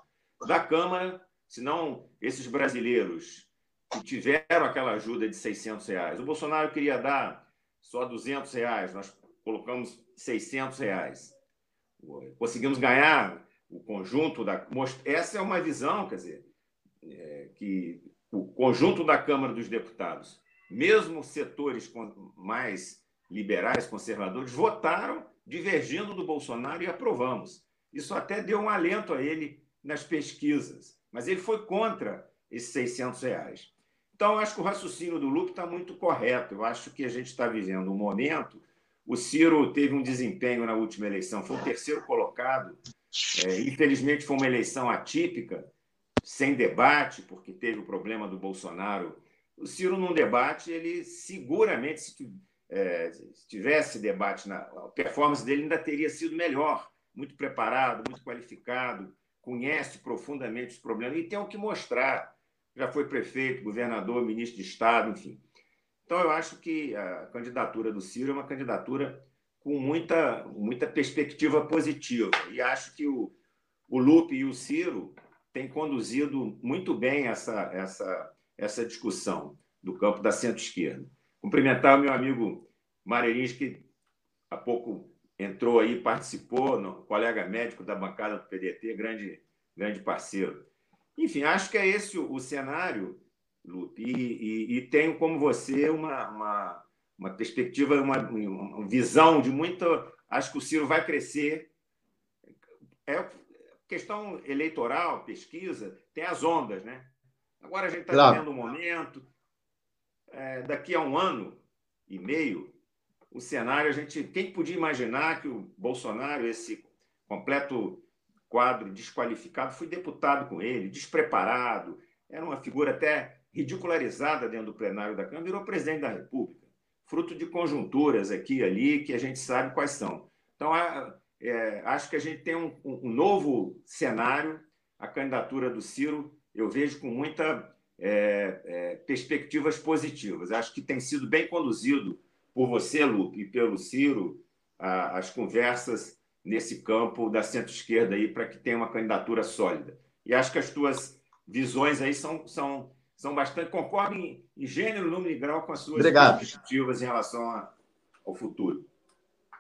da Câmara, senão esses brasileiros que tiveram aquela ajuda de 600 reais. O Bolsonaro queria dar só 200 reais, nós colocamos 600 reais. Conseguimos ganhar o conjunto da. Essa é uma visão, quer dizer, é, que o conjunto da Câmara dos Deputados, mesmo setores mais liberais, conservadores, votaram divergindo do Bolsonaro e aprovamos. Isso até deu um alento a ele nas pesquisas, mas ele foi contra esses 600 reais. Então, acho que o raciocínio do Lupe está muito correto. Eu acho que a gente está vivendo um momento. O Ciro teve um desempenho na última eleição, foi o terceiro colocado é, infelizmente, foi uma eleição atípica, sem debate, porque teve o problema do Bolsonaro. O Ciro, num debate, ele seguramente, se, é, se tivesse debate, na, a performance dele ainda teria sido melhor. Muito preparado, muito qualificado, conhece profundamente os problemas e tem o que mostrar. Já foi prefeito, governador, ministro de Estado, enfim. Então, eu acho que a candidatura do Ciro é uma candidatura com muita, muita perspectiva positiva. E acho que o, o Lupe e o Ciro têm conduzido muito bem essa, essa, essa discussão do campo da centro-esquerda. Cumprimentar o meu amigo Marerins, que há pouco entrou aí, participou, no, colega médico da bancada do PDT, grande, grande parceiro. Enfim, acho que é esse o, o cenário, Lupe, e, e, e tenho como você uma, uma uma perspectiva, uma, uma visão de muita. Acho que o Ciro vai crescer. É questão eleitoral, pesquisa, tem as ondas, né? Agora a gente está claro. vivendo um momento. É, daqui a um ano e meio, o cenário, a gente. Quem podia imaginar que o Bolsonaro, esse completo quadro desqualificado, foi deputado com ele, despreparado, era uma figura até ridicularizada dentro do plenário da Câmara, virou presidente da República fruto de conjunturas aqui e ali que a gente sabe quais são. Então, é, acho que a gente tem um, um, novo cenário. A candidatura do Ciro eu vejo com muita é, é, perspectivas positivas. Acho que tem sido bem conduzido por você, Lupe, e pelo Ciro, a, as conversas nesse campo da centro-esquerda aí para que tenha uma candidatura sólida. E acho que as tuas visões aí são, são, são bastante concordam em, em gênero, número e grau com as suas Obrigado. perspectivas em relação a, ao futuro.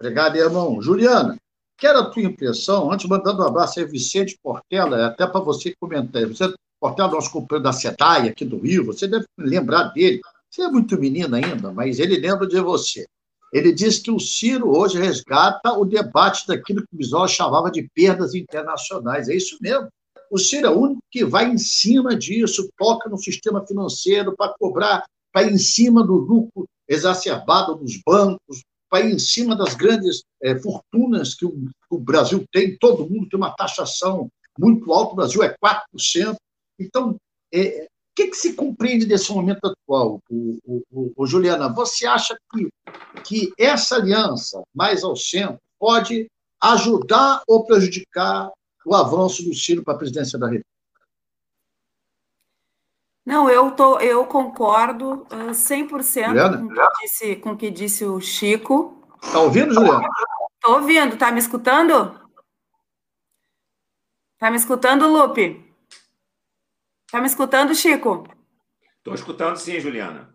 Obrigado, irmão. Juliana, quero a tua impressão, antes mandando um abraço aí, Vicente Portela, até para você comentar. Você, Portela, nosso companheiro da SEDAI aqui do Rio, você deve lembrar dele. Você é muito menino ainda, mas ele lembra de você. Ele diz que o Ciro hoje resgata o debate daquilo que o Bisol chamava de perdas internacionais. É isso mesmo. O Ciro é o único que vai em cima disso, toca no sistema financeiro para cobrar, para em cima do lucro exacerbado dos bancos, para em cima das grandes é, fortunas que o, o, Brasil tem. Todo mundo tem uma taxação muito alta, o Brasil é 4%. Então, é, que, que, se compreende desse momento atual, o, o, o, Juliana? Você acha que, que essa aliança mais ao centro pode ajudar ou prejudicar o avanço do Ciro para a presidência da República? Não, eu, tô, eu concordo uh, 100% com o, que disse, com o que disse o Chico. Está ouvindo, Juliana? Estou ouvindo. Está me escutando? Está me escutando, Lupe? Está me escutando, Chico? Estou escutando sim, Juliana.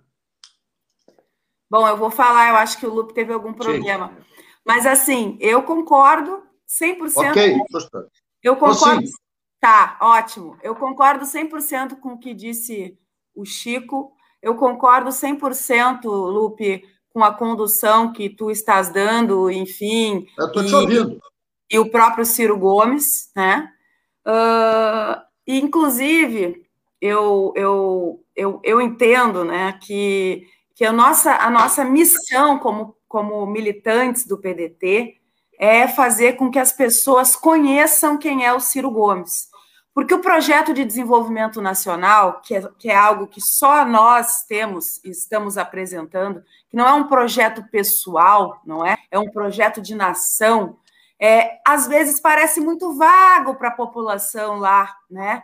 Bom, eu vou falar, eu acho que o Lupe teve algum problema. Sim. Mas, assim, eu concordo 100%. Ok, com... Eu concordo. Sim. Tá, ótimo. Eu concordo 100% com o que disse o Chico. Eu concordo 100%, Lupe, com a condução que tu estás dando, enfim. Eu estou te ouvindo. E o próprio Ciro Gomes, né? Uh, inclusive, eu, eu, eu, eu entendo né, que, que a, nossa, a nossa missão como, como militantes do PDT é fazer com que as pessoas conheçam quem é o Ciro Gomes. Porque o projeto de desenvolvimento nacional, que é, que é algo que só nós temos e estamos apresentando, que não é um projeto pessoal, não é? É um projeto de nação, é, às vezes parece muito vago para a população lá, né?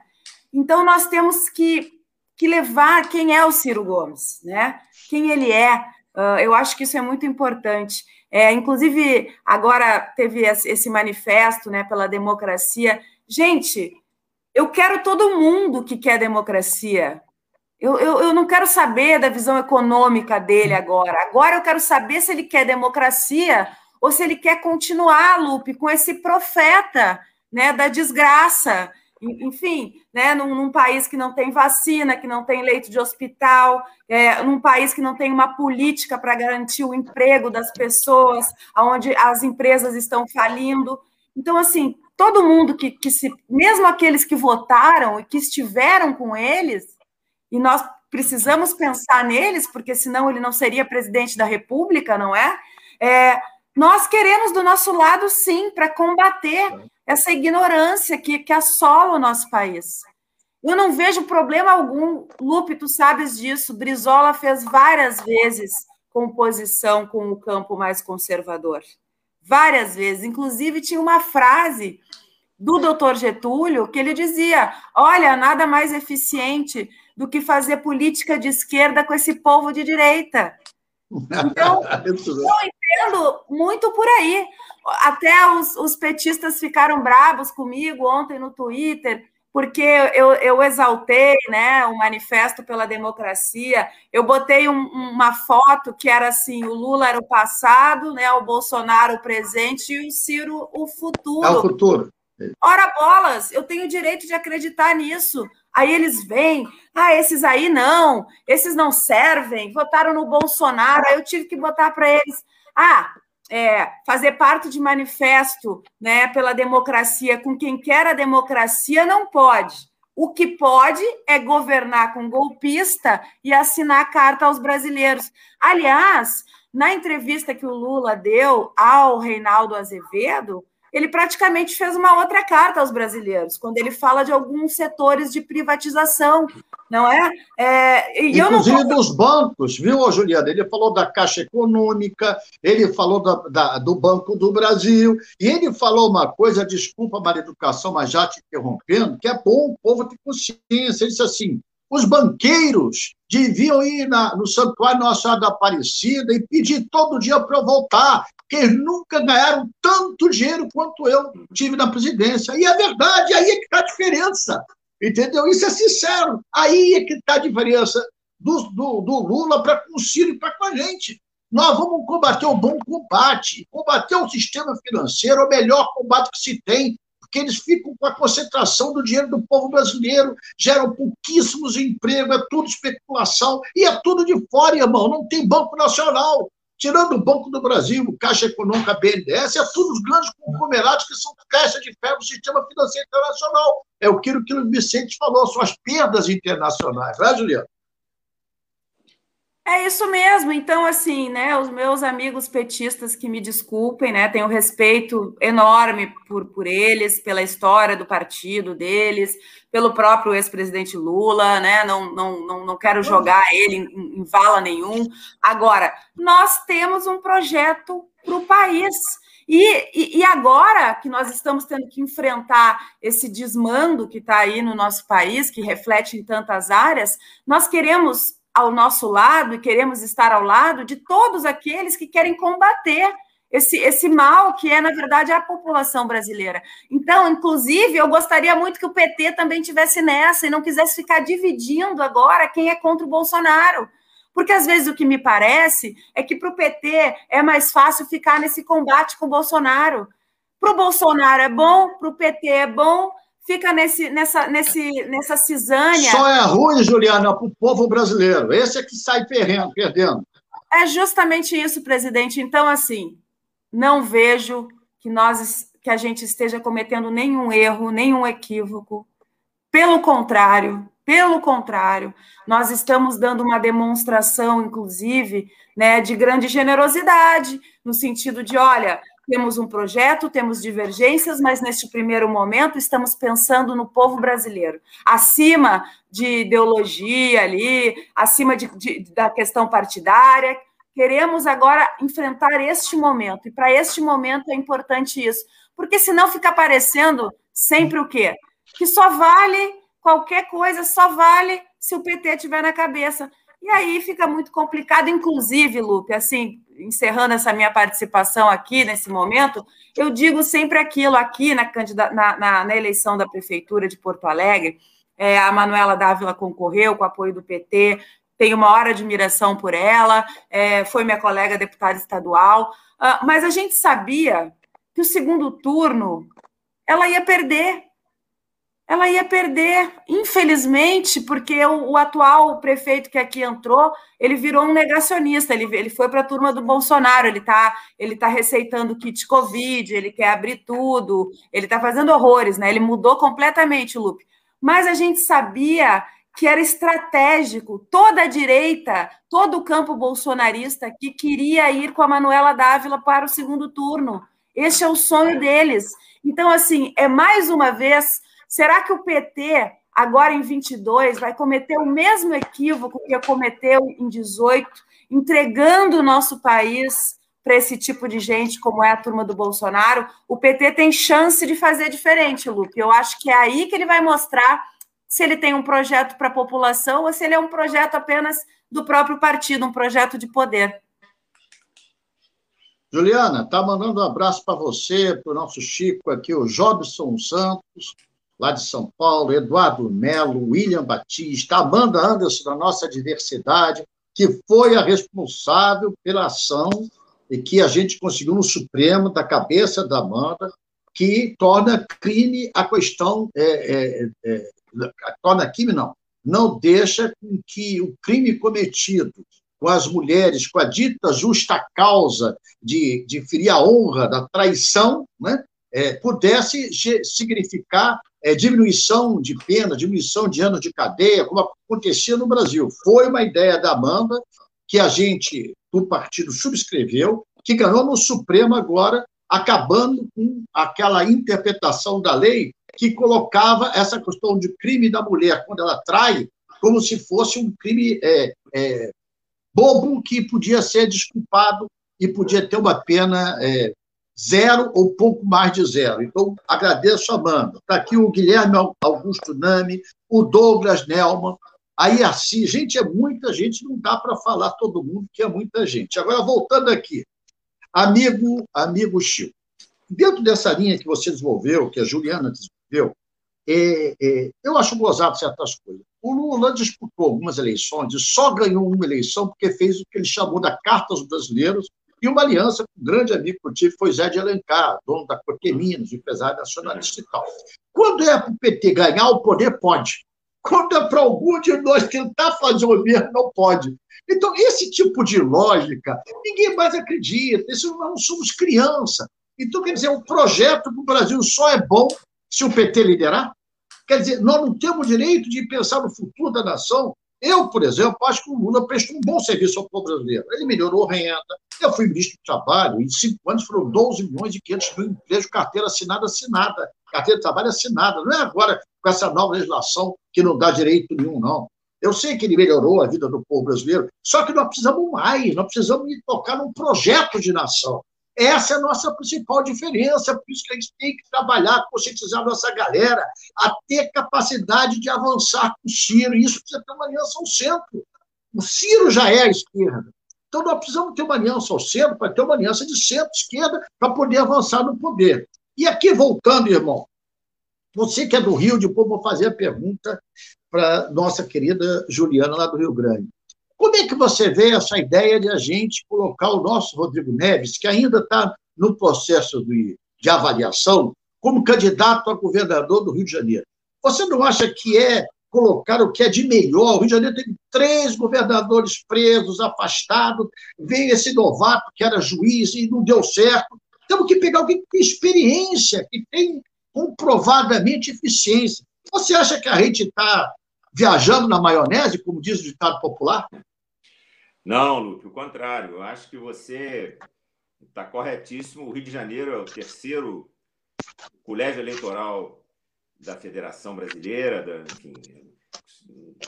Então nós temos que, que levar quem é o Ciro Gomes, né? Quem ele é. Uh, eu acho que isso é muito importante. É, inclusive, agora teve esse manifesto né, pela democracia. Gente, eu quero todo mundo que quer democracia. Eu, eu, eu não quero saber da visão econômica dele agora. Agora eu quero saber se ele quer democracia ou se ele quer continuar, Lupe, com esse profeta né, da desgraça enfim, né, num, num, país que não tem vacina, que não tem leito de hospital, é, num país que não tem uma política para garantir o emprego das pessoas, onde as empresas estão falindo. Então, assim, todo mundo que, que se, mesmo aqueles que votaram e que estiveram com eles, e nós precisamos pensar neles, porque senão ele não seria presidente da República, não é? é nós queremos do nosso lado, sim, para combater essa ignorância que, que assola o nosso país. Eu não vejo problema algum, Lupe, tu sabes disso, Brizola fez várias vezes composição com o campo mais conservador. Várias vezes. Inclusive, tinha uma frase do doutor Getúlio que ele dizia: olha, nada mais eficiente do que fazer política de esquerda com esse povo de direita. (laughs) Então, eu entendo muito por aí. Até os, os, petistas ficaram bravos comigo ontem no Twitter, porque eu, eu exaltei né, o manifesto pela democracia. Eu botei um, uma foto que era assim: o Lula era o passado, né, o Bolsonaro o presente e o Ciro o futuro. É o futuro. Ora bolas, eu tenho o direito de acreditar nisso. Aí eles vêm, ah, esses aí não, esses não servem, votaram no Bolsonaro, aí eu tive que botar para eles, ah, é, fazer parte de manifesto né, pela democracia com quem quer a democracia não pode. O que pode é governar com golpista e assinar carta aos brasileiros. Aliás, na entrevista que o Lula deu ao Reinaldo Azevedo, ele praticamente fez uma outra carta aos brasileiros, quando ele fala de alguns setores de privatização, não é? é e Inclusive não... dos bancos, viu, Juliana? Ele falou da Caixa Econômica, ele falou da, da, do Banco do Brasil, e ele falou uma coisa, desculpa, Maria Educação, mas já te interrompendo, que é bom o povo ter consciência. Ele disse assim: Os banqueiros deviam ir na, no Santuário Nossa Senhora da Aparecida e pedir todo dia para eu voltar, porque eles nunca ganharam tanto dinheiro quanto eu tive na presidência. E é verdade, aí é que está a diferença. Entendeu? Isso é sincero. Aí é que está a diferença do, do, do Lula para com o Ciro e para com a gente. Nós vamos combater o bom combate. Combater o sistema financeiro é o melhor combate que se tem, porque eles ficam com a concentração do dinheiro do povo brasileiro, geram pouquíssimos empregos, é tudo especulação, e é tudo de fora, irmão. Não tem Banco Nacional. Tirando o Banco do Brasil, Caixa Econômica, BNDES, é tudo os grandes conglomerados que são caixa de ferro do sistema financeiro internacional. É o que o Vicente falou, são as perdas internacionais, né, Juliana? É isso mesmo. Então, assim, né, os meus amigos petistas que me desculpem, né, tenho respeito enorme por, por eles, pela história do partido deles, pelo próprio ex-presidente Lula, né, não, não, não, não quero jogar ele em, em vala nenhum. Agora, nós temos um projeto para o país. E, e, e, agora que nós estamos tendo que enfrentar esse desmando que está aí no nosso país, que reflete em tantas áreas, nós queremos ao nosso lado e queremos estar ao lado de todos aqueles que querem combater esse, esse mal que é, na verdade, a população brasileira. Então, inclusive, eu gostaria muito que o PT também tivesse nessa e não quisesse ficar dividindo agora quem é contra o Bolsonaro. Porque às vezes o que me parece é que para o PT é mais fácil ficar nesse combate com o Bolsonaro. Para o Bolsonaro é bom, para o PT é bom, fica nesse, nessa, nesse, nessa cisânia. Só é ruim, Juliana, para o povo brasileiro. Esse é que sai perdendo, perdendo. É justamente isso, presidente. Então, assim, não vejo que nós que a gente esteja cometendo nenhum erro, nenhum equívoco. Pelo contrário, pelo contrário, nós estamos dando uma demonstração, inclusive, né, de grande generosidade, no sentido de, olha, temos um projeto, temos divergências, mas neste primeiro momento estamos pensando no povo brasileiro, acima de ideologia ali, acima de, de, da questão partidária. Queremos agora enfrentar este momento, e para este momento é importante isso, porque senão fica parecendo sempre o quê? Que só vale qualquer coisa, só vale se o PT tiver na cabeça. E aí fica muito complicado, inclusive, Lupe, assim, encerrando essa minha participação aqui nesse momento, eu digo sempre aquilo aqui na, na, na, na eleição da Prefeitura de Porto Alegre, é, a Manuela Dávila concorreu com apoio do PT, tenho uma hora de admiração por ela, é, foi minha colega deputada estadual, uh, mas a gente sabia que o segundo turno ela ia perder, ela ia perder, infelizmente, porque o, o, atual prefeito que aqui entrou, ele virou um negacionista, ele, ele foi para a turma do Bolsonaro, ele está ele tá receitando kit Covid, ele quer abrir tudo, ele está fazendo horrores, né? Ele mudou completamente o loop. Mas a gente sabia que era estratégico, toda a direita, todo o campo bolsonarista que queria ir com a Manuela Dávila para o segundo turno. Este é o sonho deles. Então, assim, é mais uma vez Será que o PT, agora em 22, vai cometer o mesmo equívoco que cometeu em 18, entregando o nosso país para esse tipo de gente, como é a turma do Bolsonaro? O PT tem chance de fazer diferente, Lupe. Eu acho que é aí que ele vai mostrar se ele tem um projeto para a população ou se ele é um projeto apenas do próprio partido, um projeto de poder. Juliana, tá mandando um abraço para você, para o nosso Chico aqui, o Jobson Santos, lá de São Paulo, Eduardo Melo, William Batista, Amanda Anderson, da nossa diversidade, que foi a responsável pela ação e que a gente conseguiu no Supremo, da cabeça da Amanda, que torna crime a questão. É, é, é, torna crime, não. Não deixa com que o crime cometido com as mulheres, com a dita justa causa de, de ferir a honra da traição, né, é, pudesse significar é, diminuição de pena, diminuição de anos de cadeia, como acontecia no Brasil. Foi uma ideia da Amanda, que a gente, do partido, subscreveu, que ganhou no Supremo agora, acabando com aquela interpretação da lei que colocava essa questão de crime da mulher, quando ela trai, como se fosse um crime é, é, bobo que podia ser desculpado e podia ter uma pena é, zero ou pouco mais de zero. Então, agradeço a Amanda. Está aqui o Guilherme Augusto Nami, o Douglas Nelman, Aí assim, gente, é muita gente, não dá para falar todo mundo que é muita gente. Agora, voltando aqui, amigo, amigo Chico, dentro dessa linha que você desenvolveu, que a Juliana desenvolveu, é, é, eu acho gozado certas coisas. O Lula disputou algumas eleições e só ganhou uma eleição porque fez o que ele chamou da Carta dos Brasileiros e uma aliança com um grande amigo que eu tive, foi Zé de Alencar, dono da Corteminas, empresário nacionalista e tal. Quando é para o PT ganhar o poder, pode. Quando é para algum de nós tentar fazer o governo, não pode. Então, esse tipo de lógica, ninguém mais acredita. Isso não somos criança. Então, quer dizer, um projeto para o Brasil só é bom se o PT liderar? Quer dizer, nós não temos direito de pensar no futuro da nação. Eu, por exemplo, acho que o Lula prestou um bom serviço ao povo brasileiro. Ele melhorou a renda. Eu fui ministro do Trabalho, em cinco anos foram 12 milhões e 500 mil empregos, carteira assinada, assinada. Carteira de trabalho assinada. Não é agora com essa nova legislação que não dá direito nenhum, não. Eu sei que ele melhorou a vida do povo brasileiro, só que nós precisamos mais, nós precisamos tocar num projeto de nação. Essa é a nossa principal diferença, por isso que a gente tem que trabalhar, conscientizar a nossa galera a ter capacidade de avançar com o Ciro, e isso precisa ter uma aliança ao centro. O Ciro já é a esquerda. Então, nós precisamos ter uma aliança ao centro para ter uma aliança de centro-esquerda para poder avançar no poder. E aqui, voltando, irmão, você que é do Rio, depois vou fazer a pergunta para nossa querida Juliana, lá do Rio Grande. Como é que você vê essa ideia de a gente colocar o nosso Rodrigo Neves, que ainda está no processo de, de avaliação, como candidato a governador do Rio de Janeiro? Você não acha que é colocar o que é de melhor? O Rio de Janeiro teve três governadores presos, afastados, veio esse novato que era juiz e não deu certo. Temos que pegar alguém que tem experiência, que tem comprovadamente eficiência. Você acha que a gente está viajando na maionese, como diz o ditado popular? Não, Lupe, o contrário. Eu acho que você está corretíssimo. O Rio de Janeiro é o terceiro colégio eleitoral da Federação Brasileira, da, enfim,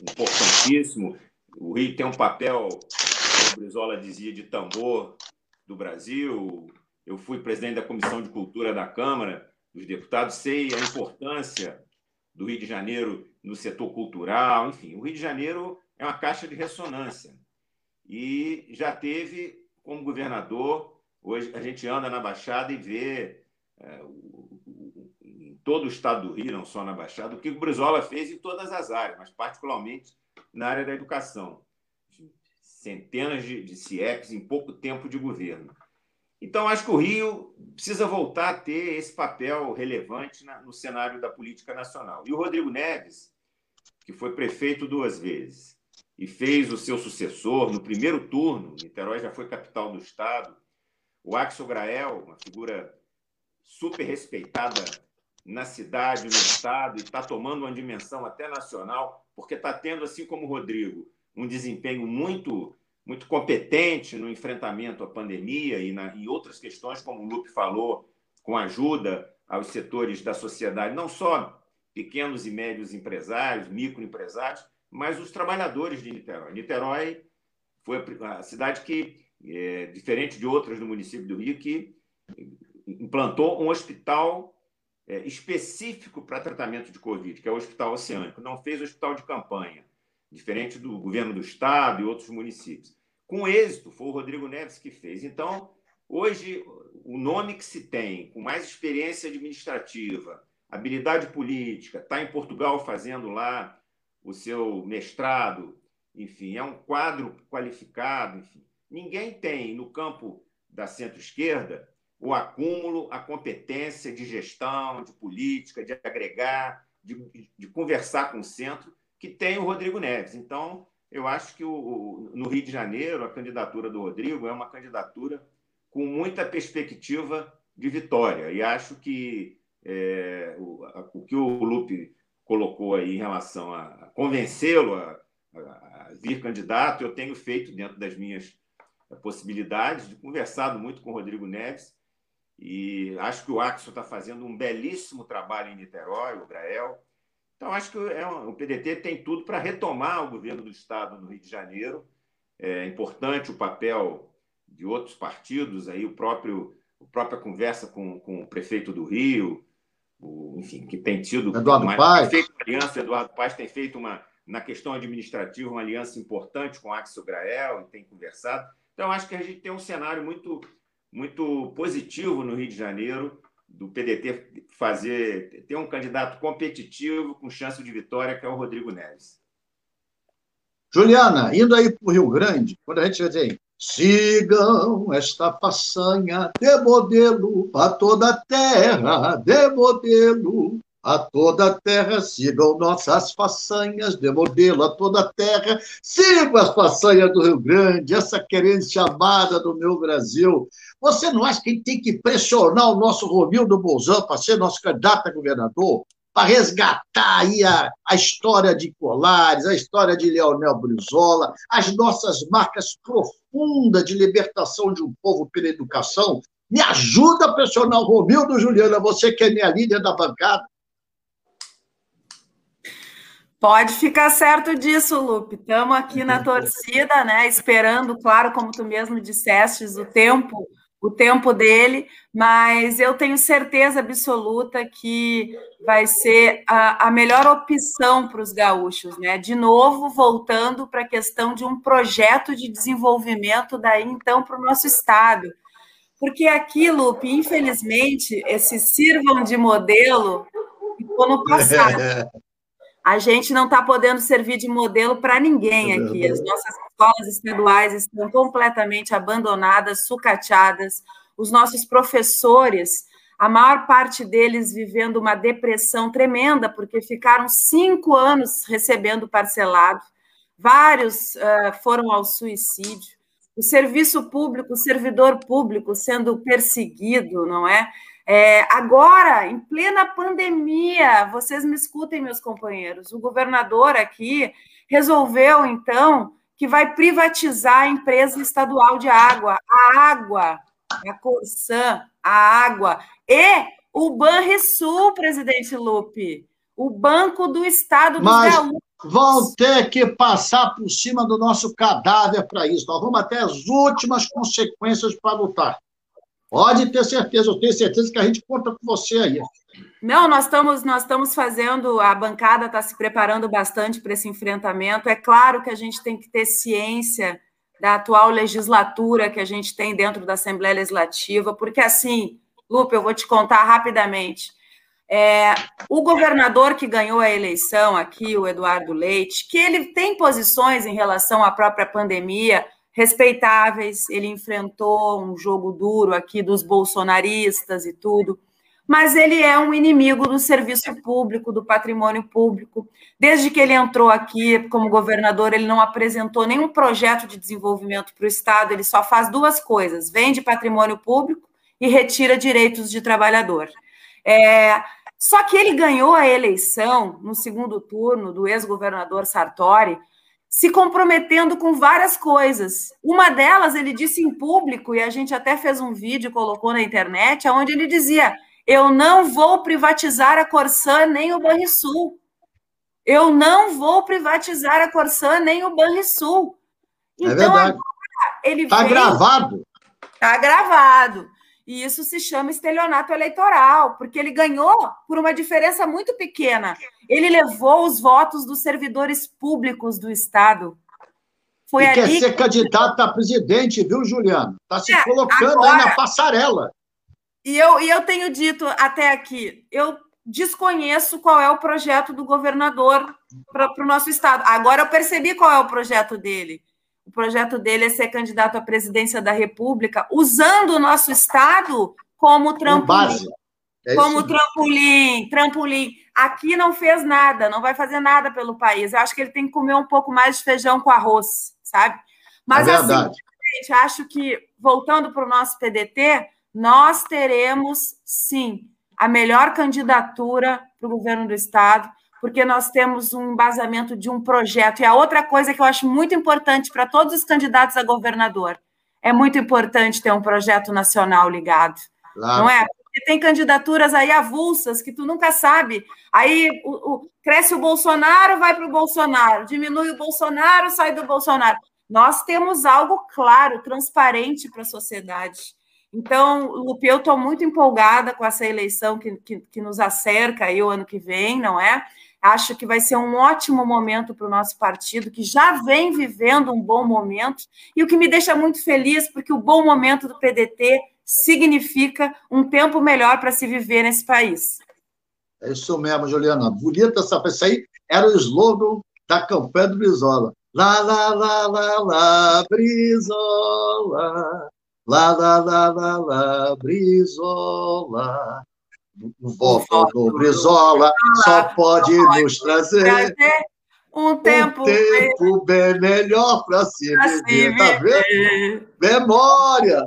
importantíssimo. O Rio tem um papel, como o Brizola dizia, de tambor do Brasil. Eu fui presidente da Comissão de Cultura da Câmara dos Deputados, sei a importância do Rio de Janeiro no setor cultural, enfim. O Rio de Janeiro é uma caixa de ressonância e já teve como governador. Hoje a gente anda na Baixada e vê é, em todo o estado do Rio, não só na Baixada, o que o Brizola fez em todas as áreas, mas particularmente na área da educação. Centenas de, de CIEPs em pouco tempo de governo. Então, acho que o Rio precisa voltar a ter esse papel relevante na, no cenário da política nacional. E o Rodrigo Neves, que foi prefeito duas vezes, e fez o seu sucessor no primeiro turno. Niterói já foi capital do Estado. O Axel Grael, uma figura super respeitada na cidade, no Estado, e está tomando uma dimensão até nacional, porque está tendo, assim como o Rodrigo, um desempenho muito muito competente no enfrentamento à pandemia e, na, e outras questões, como o Lupe falou, com ajuda aos setores da sociedade, não só pequenos e médios empresários, microempresários, mas os trabalhadores de Niterói. Niterói foi a cidade que, é, diferente de outras do município do Rio, que implantou um hospital é, específico para tratamento de Covid, que é o Hospital Oceânico. Não fez hospital de campanha, diferente do governo do estado e outros municípios. Com êxito, foi o Rodrigo Neves que fez. Então, hoje, o nome que se tem, com mais experiência administrativa, habilidade política, está em Portugal fazendo lá o seu mestrado, enfim, é um quadro qualificado, enfim. Ninguém tem no campo da centro-esquerda o acúmulo, a competência de gestão, de política, de agregar, de, de conversar com o centro, que tem o Rodrigo Neves. Então, eu acho que o, no Rio de Janeiro, a candidatura do Rodrigo é uma candidatura com muita perspectiva de vitória. E acho que é, o, o que o Lupe colocou aí em relação a convencê-lo a, a, vir candidato, eu tenho feito dentro das minhas possibilidades, de conversado muito com o Rodrigo Neves, e acho que o Axel está fazendo um belíssimo trabalho em Niterói, o Grael. Então, acho que é um, o PDT tem tudo para retomar o governo do Estado no Rio de Janeiro. É importante o papel de outros partidos, aí o próprio a própria conversa com, com o prefeito do Rio, o, enfim, que tem tido Eduardo uma, Paz. Feito aliança, Eduardo Paz tem feito uma, na questão administrativa, uma aliança importante com o Axel Grael e tem conversado. Então, acho que a gente tem um cenário muito, muito positivo no Rio de Janeiro, do PDT fazer ter um candidato competitivo com chance de vitória, que é o Rodrigo Neves. Juliana, indo aí para o Rio Grande, quando a gente tem sigam esta façanha de modelo a toda a terra, de modelo a toda a terra, sigam nossas façanhas de modelo a toda a terra, sigam as façanhas do Rio Grande, essa querência amada do meu Brasil. Você não acha que tem que pressionar o nosso Romildo Bolzão para ser nosso candidato a governador? Para resgatar aí a, a história de Colares, a história de Leonel Brizola, as nossas marcas profundas de libertação de um povo pela educação. Me ajuda o Romildo, Juliana, você que é minha líder da bancada. Pode ficar certo disso, Lupe. Estamos aqui na torcida, né? Esperando, claro, como tu mesmo disseste, o tempo, o tempo dele, mas eu tenho certeza absoluta que vai ser a, a melhor opção para os gaúchos, né? De novo, voltando para a questão de um projeto de desenvolvimento daí então para o nosso estado. Porque aqui, Lupe, infelizmente, esses sirvam de modelo ficou no passado. (laughs) A gente não está podendo servir de modelo para ninguém é aqui. As nossas escolas estaduais estão completamente abandonadas, sucateadas. Os nossos professores, a maior parte deles vivendo uma depressão tremenda, porque ficaram cinco anos recebendo parcelado. Vários uh, foram ao suicídio. O serviço público, o servidor público sendo perseguido, não é? É, agora, em plena pandemia, vocês me escutem, meus companheiros, o governador aqui resolveu, então, que vai privatizar a empresa estadual de água, a água, a Corsã, a água, e o Banrisul, presidente Lupe, o Banco do Estado dos Mas... Gaúchos. Vão ter que passar por cima do nosso cadáver para isso. Nós vamos até as últimas consequências para lutar. Pode ter certeza, eu tenho certeza que a gente conta com você aí. Não, nós estamos, nós estamos fazendo, a bancada está se preparando bastante para esse enfrentamento. É claro que a gente tem que ter ciência da atual legislatura que a gente tem dentro da Assembleia Legislativa, porque assim, Lupe, eu vou te contar rapidamente. É, o governador que ganhou a eleição aqui, o Eduardo Leite, que ele tem posições em relação à própria pandemia, respeitáveis, ele enfrentou um jogo duro aqui dos bolsonaristas e tudo, mas ele é um inimigo do serviço público, do patrimônio público. Desde que ele entrou aqui como governador, ele não apresentou nenhum projeto de desenvolvimento para o Estado, ele só faz duas coisas: vende patrimônio público e retira direitos de trabalhador. É, só que ele ganhou a eleição no segundo turno do ex-governador Sartori se comprometendo com várias coisas. Uma delas, ele disse em público, e a gente até fez um vídeo, colocou na internet, onde ele dizia: Eu não vou privatizar a Corsã nem o Banrisul. Eu não vou privatizar a Corsã nem o Banrisul. É então, verdade. ele Está veio... gravado. Está gravado. E isso se chama estelionato eleitoral, porque ele ganhou por uma diferença muito pequena. Ele levou os votos dos servidores públicos do Estado. Foi e quer ser que... candidato a presidente, viu, Juliano? Está se é, colocando agora... aí na passarela. E eu, e eu tenho dito até aqui, eu desconheço qual é o projeto do governador para o nosso Estado. Agora eu percebi qual é o projeto dele o projeto dele é ser candidato à presidência da República, usando o nosso Estado como trampolim. É como trampolim, trampolim. Aqui não fez nada, não vai fazer nada pelo país. Eu acho que ele tem que comer um pouco mais de feijão com arroz, sabe? Mas, é assim, gente, acho que, voltando para o nosso PDT, nós teremos, sim, a melhor candidatura para o governo do Estado porque nós temos um embasamento de um projeto. E a outra coisa que eu acho muito importante para todos os candidatos a governador é muito importante ter um projeto nacional ligado. Claro. Não é? Porque tem candidaturas aí avulsas que tu nunca sabe. Aí o, o, cresce o Bolsonaro, vai para o Bolsonaro, diminui o Bolsonaro, sai do Bolsonaro. Nós temos algo claro, transparente para a sociedade. Então, Lupe, eu estou muito empolgada com essa eleição que, que, que nos acerca aí o ano que vem, não é? Acho que vai ser um ótimo momento para o nosso partido, que já vem vivendo um bom momento, e o que me deixa muito feliz, porque o bom momento do PDT significa um tempo melhor para se viver nesse país. É isso mesmo, Juliana. Bonita essa. Isso aí era o slogan da campanha do Brizola. Lá, lá, lá, lá, lá, Brizola. Lá, lá, lá, lá, lá, Brizola. O voto do Brizola só pode nos trazer um tempo, um tempo bem melhor para se viver. Tá vendo? Memória.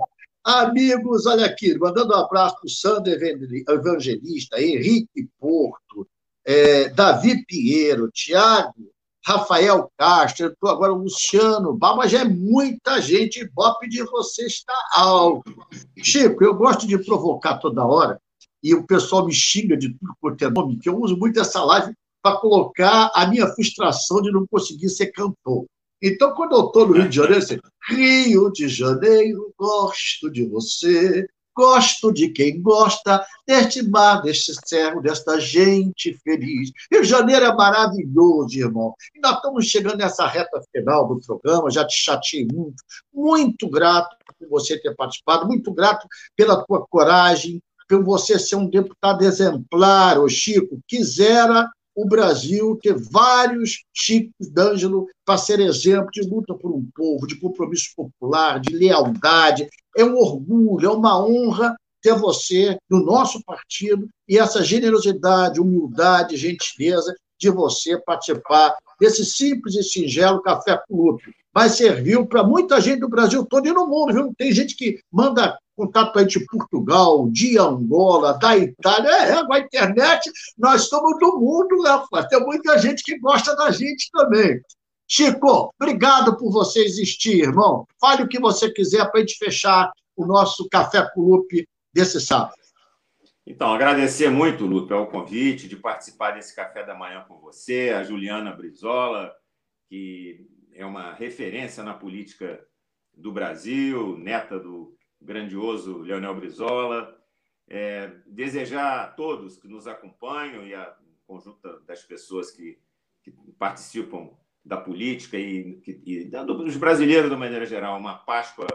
Amigos, olha aqui, mandando um abraço para o Sander Evangelista, Henrique Porto, é, Davi Pinheiro, Tiago, Rafael Castro, agora o Luciano Baba, já é muita gente, Bop de você está alto. Chico, eu gosto de provocar toda hora, e o pessoal me xinga de tudo quanto é nome, que eu uso muito essa live para colocar a minha frustração de não conseguir ser cantor. Então, quando eu estou no Rio de Janeiro, assim, Rio de Janeiro, gosto de você, gosto de quem gosta deste mar, deste céu, desta gente feliz. Rio de Janeiro é maravilhoso, irmão. E nós estamos chegando nessa reta final do programa, já te chateei muito. Muito grato por você ter participado, muito grato pela tua coragem, por você ser um deputado exemplar, ô Chico. Quisera o Brasil ter vários Chicos D'Angelo para ser exemplo de luta por um povo, de compromisso popular, de lealdade. É um orgulho, é uma honra ter você no nosso partido e essa generosidade, humildade, gentileza de você participar desse simples e singelo café com. Mas serviu para muita gente do Brasil todo e no mundo, viu? Tem gente que manda contato para a gente de Portugal, de Angola, da Itália. É, com a internet nós estamos do mundo, né, Tem muita gente que gosta da gente também. Chico, obrigado por você existir, irmão. Fale o que você quiser para a gente fechar o nosso Café com Lupe desse sábado. Então, agradecer muito, Lupe, ao convite de participar desse café da manhã com você, a Juliana Brizola, que é uma referência na política do Brasil, neta do grandioso Leonel Brizola. É, desejar a todos que nos acompanham e a conjunta das pessoas que, que participam da política e, e dos brasileiros, de maneira geral, uma Páscoa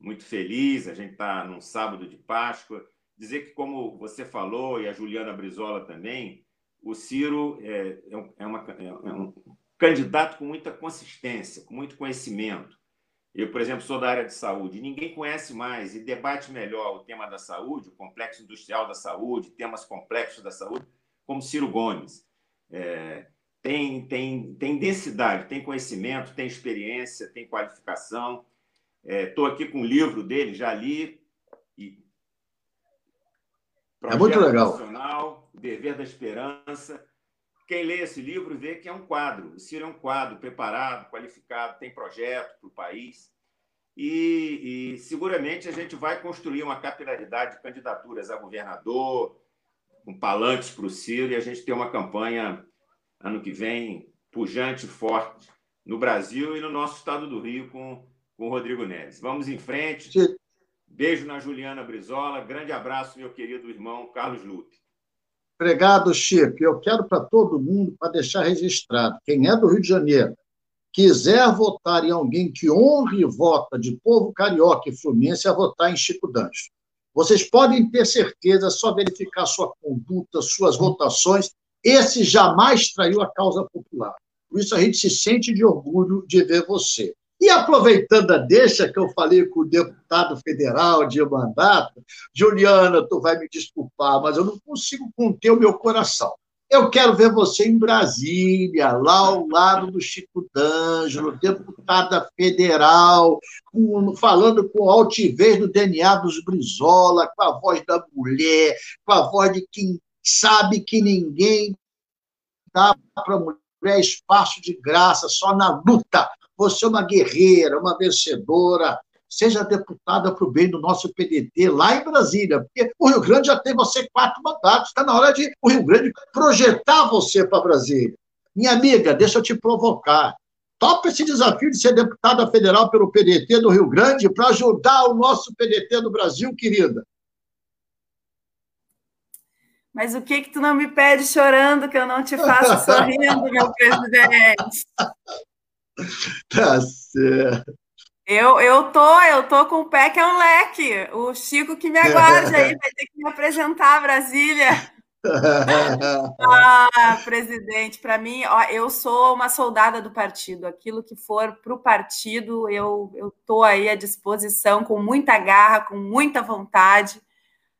muito feliz. A gente está num sábado de Páscoa. Dizer que, como você falou, e a Juliana Brizola também, o Ciro é, é, é uma, é um candidato com muita consistência, com muito conhecimento. Eu, por exemplo, sou da área de saúde. Ninguém conhece mais e debate melhor o tema da saúde, o complexo industrial da saúde, temas complexos da saúde, como Ciro Gomes. É, tem, tem, tem densidade, tem conhecimento, tem experiência, tem qualificação. Estou é, aqui com o livro dele, já li. E... É muito legal. Nacional, o Dever da Esperança. Quem lê esse livro vê que é um quadro. O Ciro é um quadro preparado, qualificado, tem projeto para o país. E, e, seguramente a gente vai construir uma capilaridade de candidaturas a governador, com palanques para o Ciro, e a gente ter uma campanha ano que vem pujante, forte, no Brasil e no nosso estado do Rio com, com o Rodrigo Neves. Vamos em frente. Beijo na Juliana Brizola. Grande abraço, meu querido irmão Carlos Lupe. Obrigado, Chico. Eu quero para todo mundo, para deixar registrado, quem é do Rio de Janeiro, quiser votar em alguém que honre e vota de povo carioca e fluminense, a votar em Chico Dancho. Vocês podem ter certeza, só verificar sua conduta, suas votações, esse jamais traiu a causa popular. Por isso a gente se sente de orgulho de ver você. E aproveitando a deixa que eu falei com o deputado federal de mandato, Juliana, tu vai me desculpar, mas eu não consigo conter o meu coração. Eu quero ver você em Brasília, lá ao lado do Chico D'Angelo, deputada federal, com, falando com altivez do DNA dos Brizola, com a voz da mulher, com a voz de quem sabe que ninguém dá para a mulher espaço de graça, só na luta você é uma guerreira, uma vencedora. Seja deputada para o bem do nosso PDT lá em Brasília, porque o Rio Grande já tem você quatro mandatos. Está na hora de o Rio Grande projetar você para Brasília. Minha amiga, deixa eu te provocar. Topa esse desafio de ser deputada federal pelo PDT do Rio Grande para ajudar o nosso PDT no Brasil, querida. Mas o que que tu não me pede chorando que eu não te faço (laughs) sorrindo, meu presidente? (laughs) Tá certo. Eu, eu tô, eu tô com o pé que é um leque. O Chico que me aguarde aí, vai ter que me apresentar a Brasília. (laughs) ah, presidente, para mim, ó, eu sou uma soldada do partido. Aquilo que for para o partido, eu estou aí à disposição, com muita garra, com muita vontade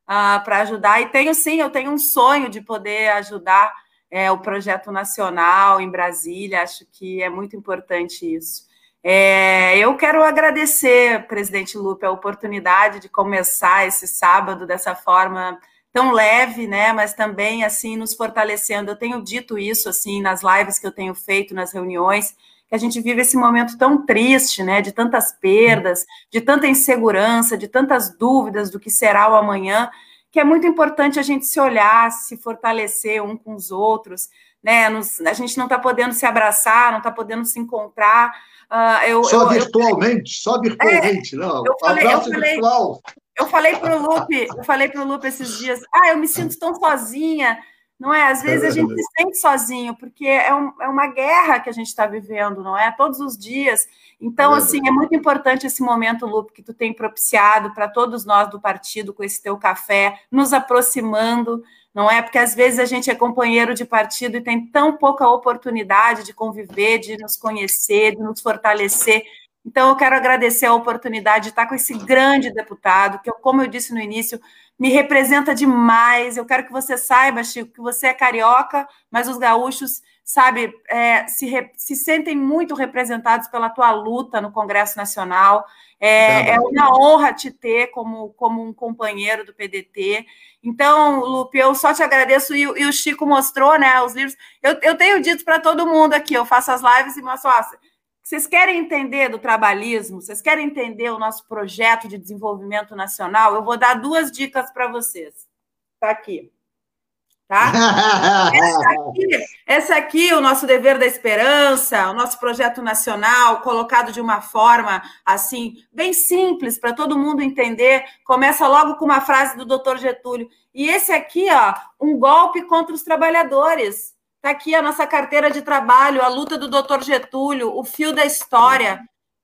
uh, para ajudar. E tenho sim, eu tenho um sonho de poder ajudar é, o projeto nacional em Brasília. Acho que é muito importante isso. É, eu quero agradecer, presidente Lupe, a oportunidade de começar esse sábado dessa forma tão leve, né, mas também assim nos fortalecendo. Eu tenho dito isso assim nas lives que eu tenho feito, nas reuniões, que a gente vive esse momento tão triste, né, de tantas perdas, de tanta insegurança, de tantas dúvidas do que será o amanhã, que é muito importante a gente se olhar, se fortalecer um com os outros, né? Nos, a gente não está podendo se abraçar, não está podendo se encontrar. Uh, eu, só eu, virtualmente, eu, só virtualmente, é, não. Eu falei, Abraço eu falei, virtual. Eu falei para o Lupe, eu falei para o Lupe esses dias, ah, eu me sinto tão sozinha, não é? Às vezes a gente se sente sozinho, porque é, um, é uma guerra que a gente está vivendo, não é? Todos os dias. Então, assim, é muito importante esse momento, Lupe, que tu tem propiciado para todos nós do partido com esse teu café, nos aproximando, não é? Porque às vezes a gente é companheiro de partido e tem tão pouca oportunidade de conviver, de nos conhecer, de nos fortalecer. Então, eu quero agradecer a oportunidade de estar com esse grande deputado, que, como eu disse no início, me representa demais. Eu quero que você saiba, Chico, que você é carioca, mas os gaúchos, sabe, é, se, re, se sentem muito representados pela tua luta no Congresso Nacional. É, é, uma honra te ter como, como um companheiro do PDT. Então, Lupe, eu só te agradeço. E, e o Chico mostrou, né, os livros. Eu, eu tenho dito para todo mundo aqui, eu faço as lives e mostro, ó, vocês querem entender do trabalhismo? Vocês querem entender o nosso projeto de desenvolvimento nacional? Eu vou dar duas dicas para vocês. Está aqui. Tá? essa, aqui, essa aqui, o nosso dever da esperança, o nosso projeto nacional, colocado de uma forma assim, bem simples, para todo mundo entender. Começa logo com uma frase do doutor Getúlio. E esse aqui, ó, um golpe contra os trabalhadores. Está aqui a nossa carteira de trabalho, a luta do doutor Getúlio, o fio da história.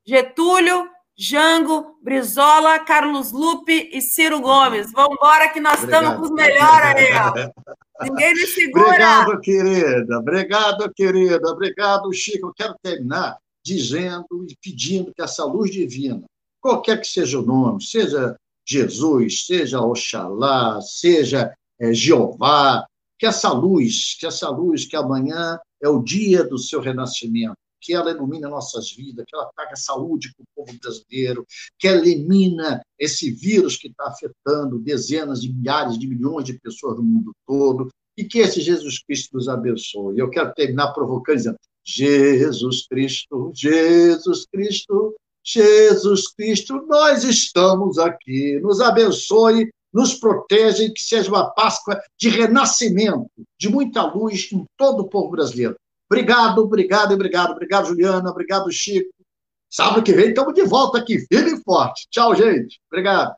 Getúlio, Jango, Brizola, Carlos Lupe e Ciro Gomes. Vamos embora que nós Obrigado. estamos com os melhores aí, ó. Ninguém me segura. Obrigado, querida. Obrigado, querida. Obrigado, Chico. Eu quero terminar dizendo e pedindo que essa luz divina, qualquer que seja o nome, seja Jesus, seja Oxalá, seja é, Jeová, que essa luz, que essa luz que amanhã é o dia do seu renascimento, que ela ilumina nossas vidas, que ela traga saúde para o povo brasileiro, que ela elimina esse vírus que está afetando dezenas de milhares de milhões de pessoas no mundo todo, e que esse Jesus Cristo nos abençoe. Eu quero terminar provocando dizendo: Jesus Cristo, Jesus Cristo, Jesus Cristo, nós estamos aqui. Nos abençoe nos proteja e que seja uma Páscoa de renascimento, de muita luz em todo o povo brasileiro. Obrigado, obrigado, obrigado. Obrigado, Juliana. Obrigado, Chico. Sábado que vem estamos de volta aqui, firme e forte. Tchau, gente. Obrigado.